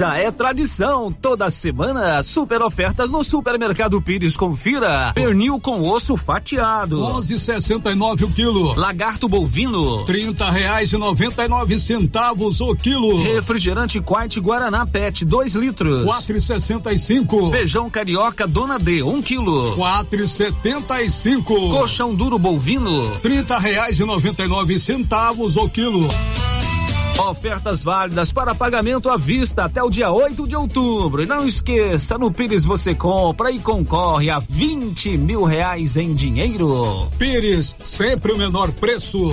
Já é tradição, toda semana, super ofertas no Supermercado Pires. Confira. Pernil com osso fatiado. 11,69 o quilo. Lagarto bovino. Trinta reais e noventa e nove centavos o quilo. Refrigerante Quite Guaraná Pet, 2 litros. Quatro e sessenta e cinco. Feijão carioca Dona D, 1 um quilo. Quatro e setenta e cinco. Colchão duro bovino. Trinta reais e noventa e nove centavos o quilo. Ofertas válidas para pagamento à vista até o dia 8 de outubro. E não esqueça, no Pires você compra e concorre a 20 mil reais em dinheiro. Pires, sempre o menor preço.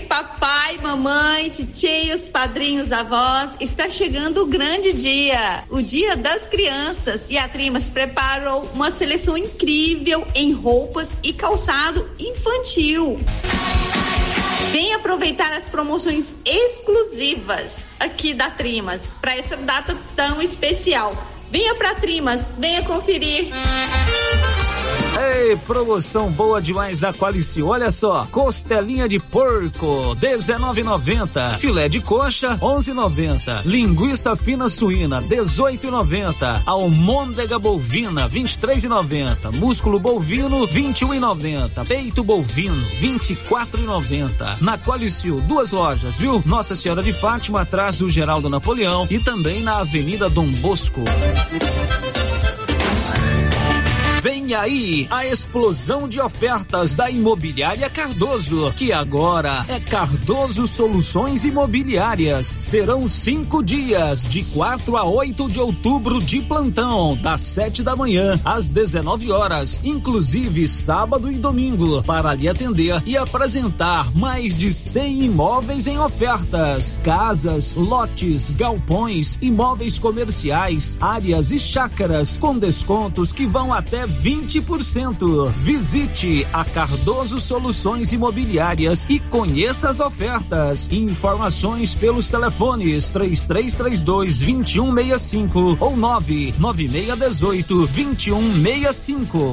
Papai, mamãe, titios, padrinhos, avós. Está chegando o grande dia, o Dia das Crianças. E a Trimas preparou uma seleção incrível em roupas e calçado infantil. Vem aproveitar as promoções exclusivas aqui da Trimas para essa data tão especial. Venha para Trimas, venha conferir. Ei, promoção boa demais da Qualici. Olha só, costelinha de porco, 19,90. Filé de coxa, 11,90. Linguiça fina suína, 18,90. Almôndega bovina, 23,90. Músculo bovino, 21,90. Peito bovino, 24,90. Na Qualicil, duas lojas, viu? Nossa Senhora de Fátima, atrás do Geraldo Napoleão e também na Avenida Dom Bosco. Vem aí a explosão de ofertas da Imobiliária Cardoso, que agora é Cardoso Soluções Imobiliárias. Serão cinco dias, de 4 a 8 de outubro, de plantão, das 7 da manhã às 19 horas, inclusive sábado e domingo, para lhe atender e apresentar mais de 100 imóveis em ofertas: casas, lotes, galpões, imóveis comerciais, áreas e chácaras, com descontos que vão até 20%. Visite a Cardoso Soluções Imobiliárias e conheça as ofertas. Informações pelos telefones 3332 2165 ou 99618 2165.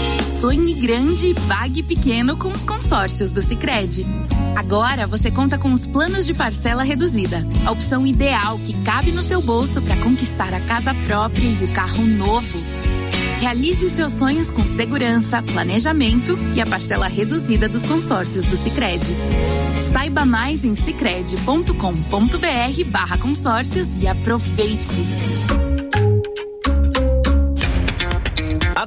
Sonhe grande e pague pequeno com os consórcios do Sicredi. Agora você conta com os planos de parcela reduzida, a opção ideal que cabe no seu bolso para conquistar a casa própria e o carro novo. Realize os seus sonhos com segurança, planejamento e a parcela reduzida dos consórcios do Sicredi. Saiba mais em sicredi.com.br/barra consórcios e aproveite.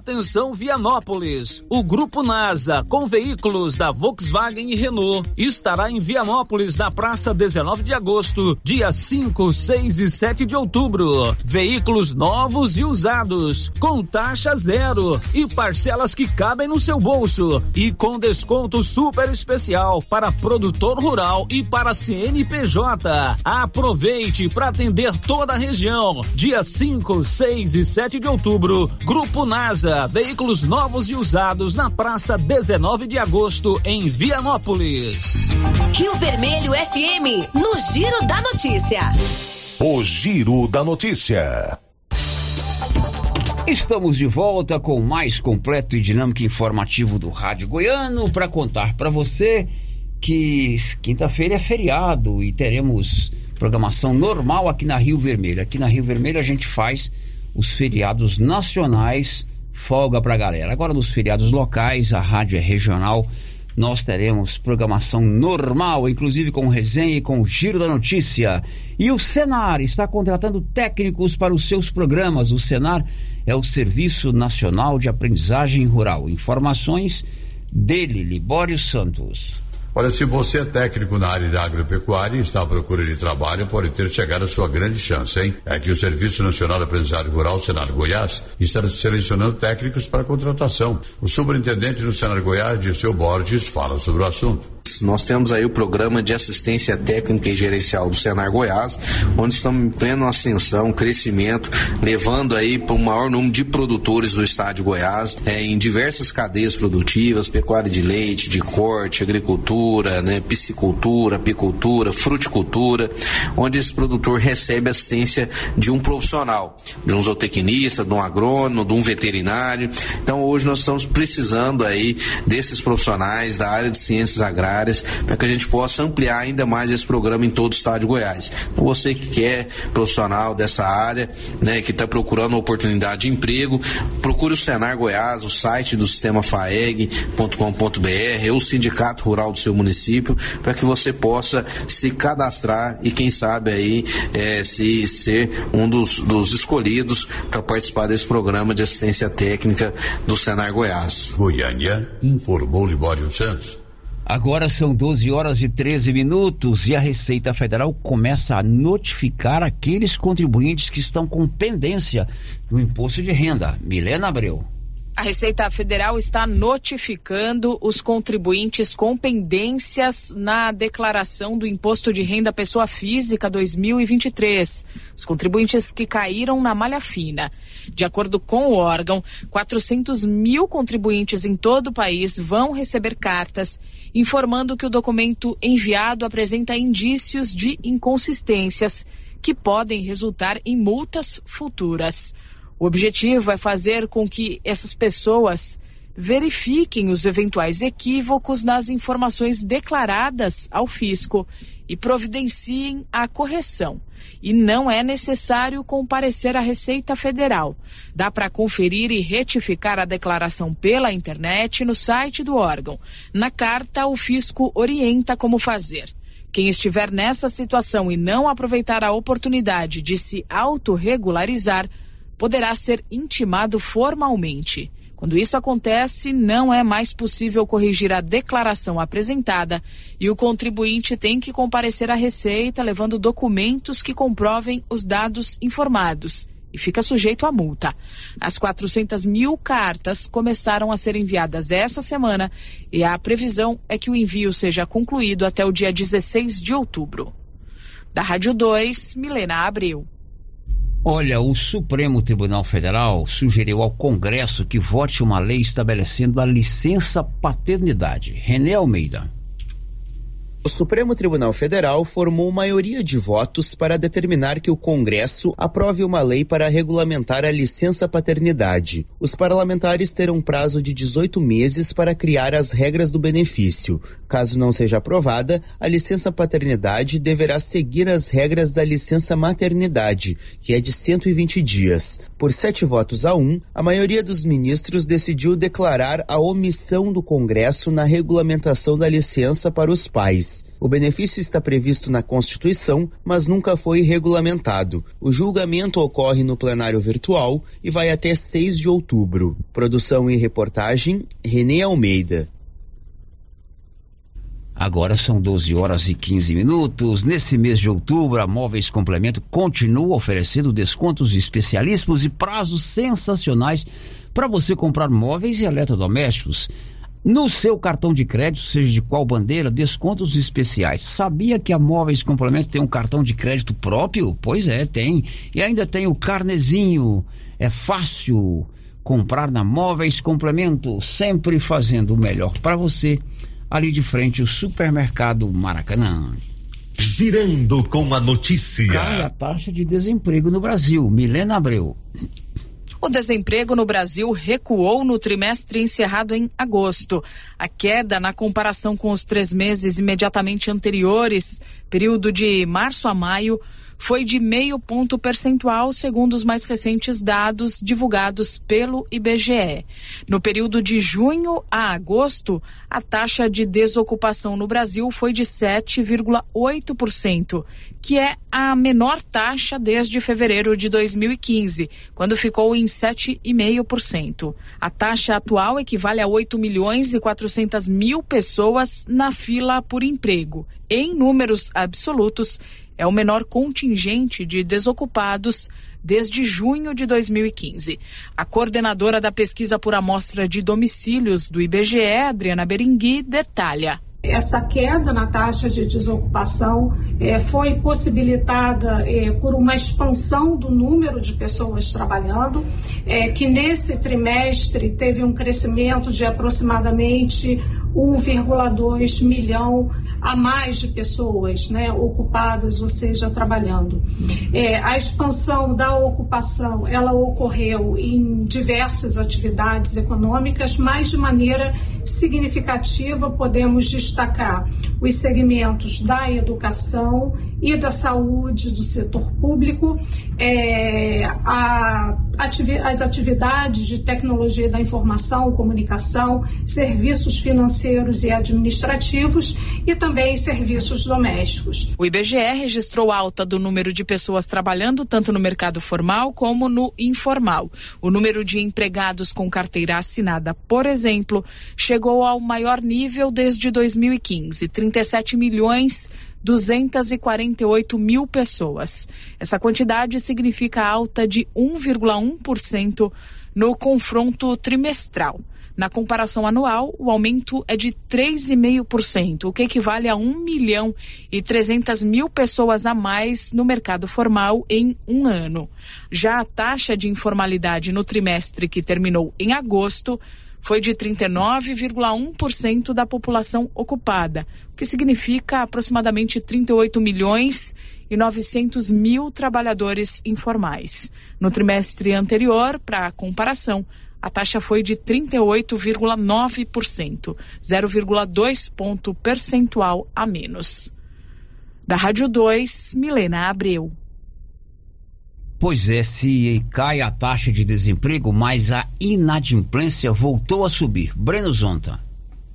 Atenção Vianópolis. O Grupo NASA, com veículos da Volkswagen e Renault, estará em Vianópolis na praça 19 de agosto, dia 5, 6 e 7 de outubro. Veículos novos e usados, com taxa zero e parcelas que cabem no seu bolso e com desconto super especial para produtor rural e para CNPJ. Aproveite para atender toda a região. Dia 5, 6 e 7 de outubro, Grupo NASA veículos novos e usados na praça 19 de agosto em Vianópolis. Rio Vermelho FM, no Giro da Notícia. O Giro da Notícia. Estamos de volta com o mais completo e dinâmico informativo do Rádio Goiano para contar para você que quinta-feira é feriado e teremos programação normal aqui na Rio Vermelho. Aqui na Rio Vermelho a gente faz os feriados nacionais folga pra galera. Agora nos feriados locais, a rádio é regional, nós teremos programação normal, inclusive com resenha e com giro da notícia. E o Senar está contratando técnicos para os seus programas. O Senar é o Serviço Nacional de Aprendizagem Rural. Informações dele, Libório Santos. Olha, se você é técnico na área da agropecuária e está à procura de trabalho, pode ter chegado a sua grande chance, hein? É que o Serviço Nacional de Aprendizagem Rural, Senar Goiás, está selecionando técnicos para contratação. O superintendente do Senar Goiás, Dirceu Borges, fala sobre o assunto. Nós temos aí o programa de assistência técnica e gerencial do Senar Goiás, onde estamos em plena ascensão, crescimento, levando aí para o maior número de produtores do estado de Goiás, é, em diversas cadeias produtivas, pecuária de leite, de corte, agricultura, né, piscicultura, apicultura, fruticultura, onde esse produtor recebe assistência de um profissional, de um zootecnista, de um agrônomo, de um veterinário. Então hoje nós estamos precisando aí desses profissionais da área de ciências agrárias para que a gente possa ampliar ainda mais esse programa em todo o estado de Goiás. Então, você que quer profissional dessa área, né, que está procurando oportunidade de emprego, procure o Senar Goiás, o site do sistema faeg.com.br ou o sindicato rural do seu município, para que você possa se cadastrar e quem sabe aí é, se ser um dos, dos escolhidos para participar desse programa de assistência técnica do Senar Goiás. Goiânia informou Libório Santos. Agora são 12 horas e 13 minutos e a Receita Federal começa a notificar aqueles contribuintes que estão com pendência do imposto de renda. Milena Abreu. A Receita Federal está notificando os contribuintes com pendências na declaração do Imposto de Renda Pessoa Física 2023. Os contribuintes que caíram na malha fina. De acordo com o órgão, 400 mil contribuintes em todo o país vão receber cartas informando que o documento enviado apresenta indícios de inconsistências que podem resultar em multas futuras. O objetivo é fazer com que essas pessoas verifiquem os eventuais equívocos nas informações declaradas ao fisco e providenciem a correção. E não é necessário comparecer à Receita Federal. Dá para conferir e retificar a declaração pela internet no site do órgão. Na carta, o fisco orienta como fazer. Quem estiver nessa situação e não aproveitar a oportunidade de se autorregularizar, poderá ser intimado formalmente. Quando isso acontece, não é mais possível corrigir a declaração apresentada e o contribuinte tem que comparecer à Receita levando documentos que comprovem os dados informados e fica sujeito a multa. As 400 mil cartas começaram a ser enviadas essa semana e a previsão é que o envio seja concluído até o dia 16 de outubro. Da Rádio 2, Milena Abreu. Olha, o Supremo Tribunal Federal sugeriu ao Congresso que vote uma lei estabelecendo a licença paternidade. René Almeida. O Supremo Tribunal Federal formou maioria de votos para determinar que o Congresso aprove uma lei para regulamentar a licença paternidade. Os parlamentares terão prazo de 18 meses para criar as regras do benefício. Caso não seja aprovada, a licença paternidade deverá seguir as regras da licença maternidade, que é de 120 dias. Por sete votos a um, a maioria dos ministros decidiu declarar a omissão do Congresso na regulamentação da licença para os pais. O benefício está previsto na Constituição, mas nunca foi regulamentado. O julgamento ocorre no plenário virtual e vai até 6 de outubro. Produção e reportagem: Renê Almeida. Agora são 12 horas e 15 minutos. Nesse mês de outubro, a Móveis Complemento continua oferecendo descontos especialíssimos e prazos sensacionais para você comprar móveis e eletrodomésticos. No seu cartão de crédito, seja de qual bandeira, descontos especiais. Sabia que a Móveis Complemento tem um cartão de crédito próprio? Pois é, tem. E ainda tem o carnezinho. É fácil comprar na Móveis Complemento, sempre fazendo o melhor para você. Ali de frente, o supermercado Maracanã. Girando com a notícia. Cai a taxa de desemprego no Brasil. Milena Abreu. O desemprego no Brasil recuou no trimestre encerrado em agosto. A queda, na comparação com os três meses imediatamente anteriores, período de março a maio, foi de meio ponto percentual, segundo os mais recentes dados divulgados pelo IBGE. No período de junho a agosto, a taxa de desocupação no Brasil foi de 7,8%, que é a menor taxa desde fevereiro de 2015, quando ficou em 7,5%. A taxa atual equivale a 8 milhões e 400 mil pessoas na fila por emprego. Em números absolutos, é o menor contingente de desocupados desde junho de 2015. A coordenadora da pesquisa por amostra de domicílios do IBGE, Adriana Berengui, detalha. Essa queda na taxa de desocupação é, foi possibilitada é, por uma expansão do número de pessoas trabalhando, é, que nesse trimestre teve um crescimento de aproximadamente 1,2 milhão a mais de pessoas né, ocupadas, ou seja, trabalhando. É, a expansão da ocupação ela ocorreu em diversas atividades econômicas, mas de maneira significativa podemos destacar os segmentos da educação e da saúde do setor público, é, a, ativi as atividades de tecnologia da informação, comunicação, serviços financeiros e administrativos e também serviços domésticos. O IBGE registrou alta do número de pessoas trabalhando tanto no mercado formal como no informal. O número de empregados com carteira assinada, por exemplo, chegou ao maior nível desde 2015, 37 milhões 248 mil pessoas. Essa quantidade significa alta de 1,1% no confronto trimestral. Na comparação anual, o aumento é de 3,5%, o que equivale a 1 milhão e 300 mil pessoas a mais no mercado formal em um ano. Já a taxa de informalidade no trimestre que terminou em agosto foi de 39,1% da população ocupada, o que significa aproximadamente 38 milhões e 900 mil trabalhadores informais. No trimestre anterior, para comparação, a taxa foi de 38,9%, 0,2 ponto percentual a menos. Da Rádio 2, Milena Abreu. Pois é, se cai a taxa de desemprego, mas a inadimplência voltou a subir. Breno Zonta.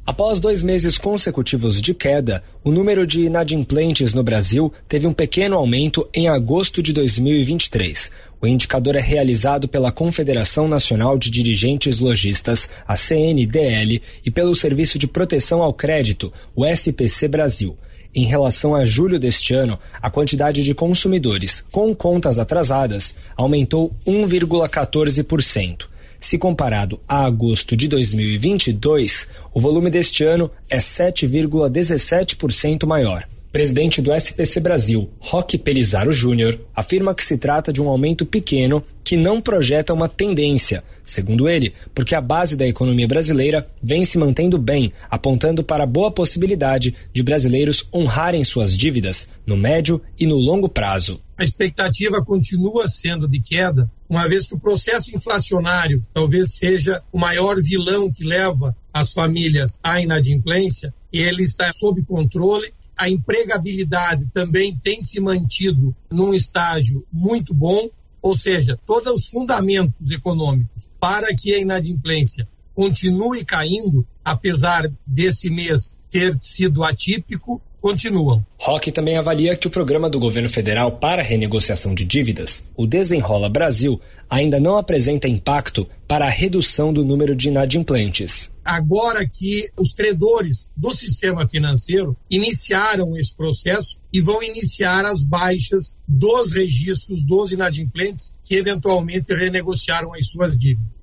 Após dois meses consecutivos de queda, o número de inadimplentes no Brasil teve um pequeno aumento em agosto de 2023. O indicador é realizado pela Confederação Nacional de Dirigentes Logistas, a CNDL, e pelo Serviço de Proteção ao Crédito, o SPC Brasil. Em relação a julho deste ano, a quantidade de consumidores com contas atrasadas aumentou 1,14%. Se comparado a agosto de 2022, o volume deste ano é 7,17% maior. Presidente do SPC Brasil, Roque Pelizaro Júnior, afirma que se trata de um aumento pequeno que não projeta uma tendência, segundo ele, porque a base da economia brasileira vem se mantendo bem, apontando para a boa possibilidade de brasileiros honrarem suas dívidas no médio e no longo prazo. A expectativa continua sendo de queda, uma vez que o processo inflacionário talvez seja o maior vilão que leva as famílias à inadimplência, e ele está sob controle a empregabilidade também tem se mantido num estágio muito bom, ou seja, todos os fundamentos econômicos para que a inadimplência continue caindo, apesar desse mês ter sido atípico, continuam. Roque também avalia que o programa do governo federal para renegociação de dívidas, o Desenrola Brasil, ainda não apresenta impacto para a redução do número de inadimplentes. Agora que os credores do sistema financeiro iniciaram esse processo e vão iniciar as baixas dos registros dos inadimplentes que eventualmente renegociaram as suas dívidas.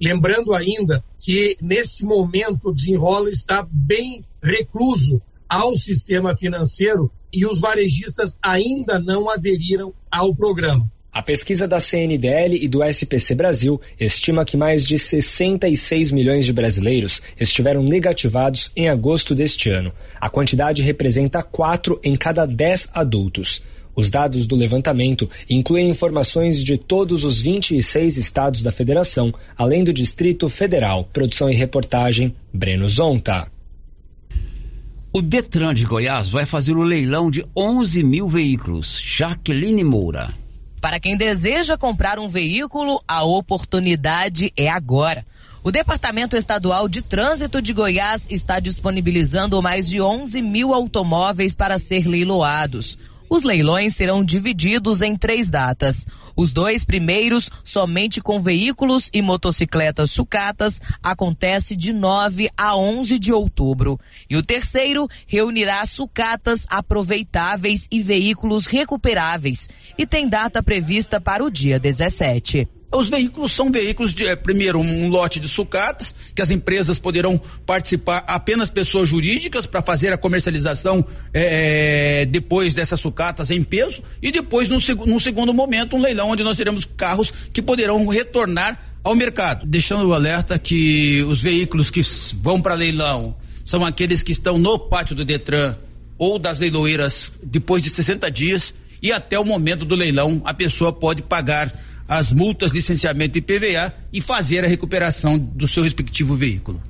Lembrando ainda que nesse momento o desenrola está bem recluso ao sistema financeiro e os varejistas ainda não aderiram ao programa. A pesquisa da CNDL e do SPC Brasil estima que mais de 66 milhões de brasileiros estiveram negativados em agosto deste ano. A quantidade representa 4 em cada 10 adultos. Os dados do levantamento incluem informações de todos os 26 estados da federação, além do Distrito Federal. Produção e reportagem, Breno Zonta. O Detran de Goiás vai fazer o leilão de 11 mil veículos. Jaqueline Moura. Para quem deseja comprar um veículo, a oportunidade é agora. O Departamento Estadual de Trânsito de Goiás está disponibilizando mais de 11 mil automóveis para ser leiloados. Os leilões serão divididos em três datas. Os dois primeiros, somente com veículos e motocicletas sucatas, acontece de 9 a 11 de outubro. E o terceiro reunirá sucatas aproveitáveis e veículos recuperáveis e tem data prevista para o dia 17. Os veículos são veículos de, é, primeiro, um lote de sucatas, que as empresas poderão participar apenas pessoas jurídicas para fazer a comercialização é, depois dessas sucatas em peso, e depois, num, num segundo momento, um leilão onde nós teremos carros que poderão retornar ao mercado. Deixando o alerta que os veículos que vão para leilão são aqueles que estão no pátio do Detran ou das leiloeiras depois de 60 dias e até o momento do leilão a pessoa pode pagar as multas, licenciamento e PVA e fazer a recuperação do seu respectivo veículo.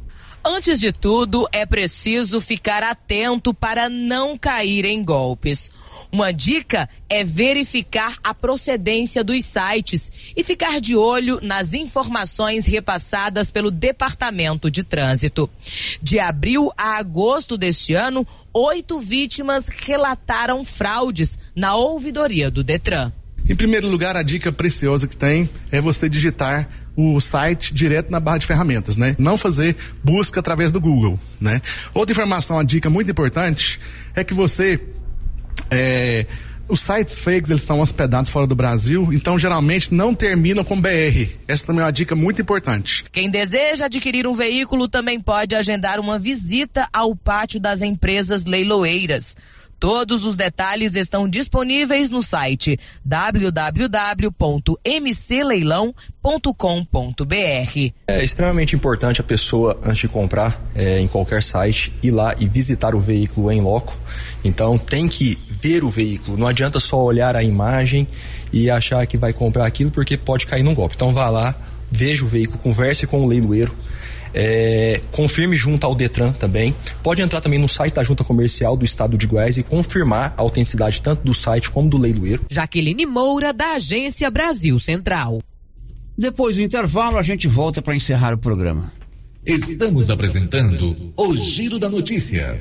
Antes de tudo, é preciso ficar atento para não cair em golpes. Uma dica é verificar a procedência dos sites e ficar de olho nas informações repassadas pelo Departamento de Trânsito. De abril a agosto deste ano, oito vítimas relataram fraudes na ouvidoria do Detran. Em primeiro lugar, a dica preciosa que tem é você digitar o site direto na barra de ferramentas, né? Não fazer busca através do Google, né? Outra informação, uma dica muito importante é que você é, os sites fakes eles são hospedados fora do Brasil, então geralmente não terminam com BR. Essa também é uma dica muito importante. Quem deseja adquirir um veículo também pode agendar uma visita ao pátio das empresas leiloeiras. Todos os detalhes estão disponíveis no site www.mcleilão.com.br. É extremamente importante a pessoa, antes de comprar é, em qualquer site, ir lá e visitar o veículo em loco. Então tem que ver o veículo. Não adianta só olhar a imagem e achar que vai comprar aquilo porque pode cair num golpe. Então vá lá, veja o veículo, converse com o leiloeiro é, confirme junto ao Detran também. Pode entrar também no site da Junta Comercial do Estado de Goiás e confirmar a autenticidade tanto do site como do leiloeiro. Jaqueline Moura, da Agência Brasil Central. Depois do intervalo, a gente volta para encerrar o programa. Estamos apresentando o Giro da Notícia.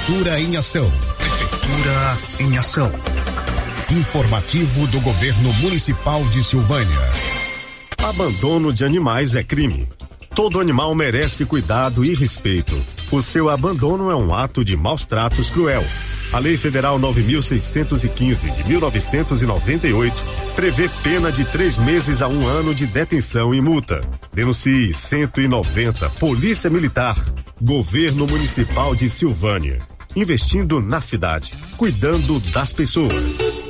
Prefeitura em Ação. Prefeitura em Ação. Informativo do Governo Municipal de Silvânia. Abandono de animais é crime. Todo animal merece cuidado e respeito. O seu abandono é um ato de maus tratos cruel. A Lei Federal 9.615 de 1998 prevê pena de três meses a um ano de detenção e multa. Denuncie 190 Polícia Militar, Governo Municipal de Silvânia. Investindo na cidade, cuidando das pessoas.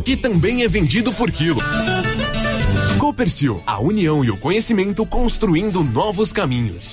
que também é vendido por quilo. Copercil, a união e o conhecimento construindo novos caminhos.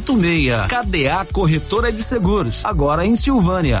86. KDA Corretora de Seguros, agora em Silvânia.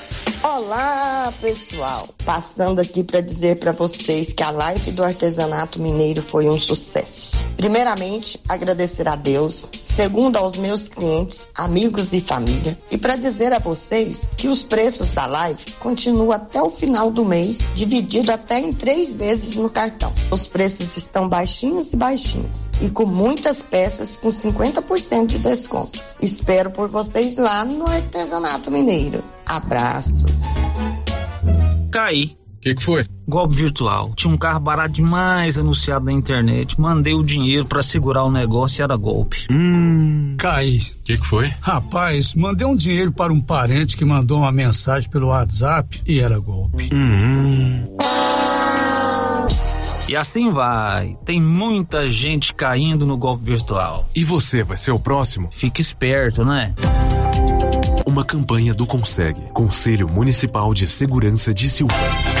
Olá, pessoal! Passando aqui para dizer para vocês que a live do artesanato mineiro foi um sucesso. Primeiramente, agradecer a Deus, segundo aos meus clientes, amigos e família, e para dizer a vocês que os preços da live continuam até o final do mês, dividido até em três vezes no cartão. Os preços estão baixinhos e baixinhos, e com muitas peças com 50% de desconto. Espero por vocês lá no artesanato mineiro. Abraços. Caí que, que foi? Golpe virtual. Tinha um carro barato demais anunciado na internet. Mandei o dinheiro para segurar o negócio e era golpe. Hum. Cai. O que, que foi? Rapaz, mandei um dinheiro para um parente que mandou uma mensagem pelo WhatsApp e era golpe. Hum. E assim vai. Tem muita gente caindo no golpe virtual. E você vai ser o próximo? Fique esperto, né? Uma campanha do Conseg, Conselho Municipal de Segurança de Silvânia.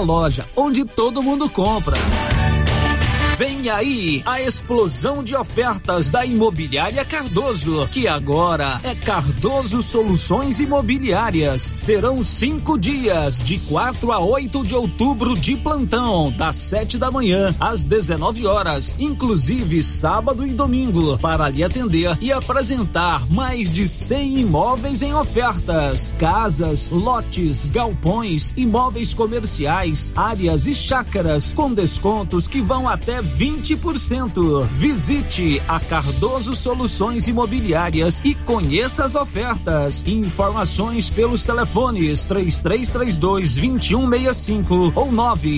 loja onde todo mundo compra. Vem aí a explosão de ofertas da Imobiliária Cardoso, que agora é Cardoso Soluções Imobiliárias. Serão cinco dias, de 4 a 8 de outubro, de plantão, das 7 da manhã às 19 horas, inclusive sábado e domingo, para lhe atender e apresentar mais de 100 imóveis em ofertas: casas, lotes, galpões, imóveis comerciais, áreas e chácaras, com descontos que vão até 20%. Visite a Cardoso Soluções Imobiliárias e conheça as ofertas. Informações pelos telefones 3332 2165 ou 9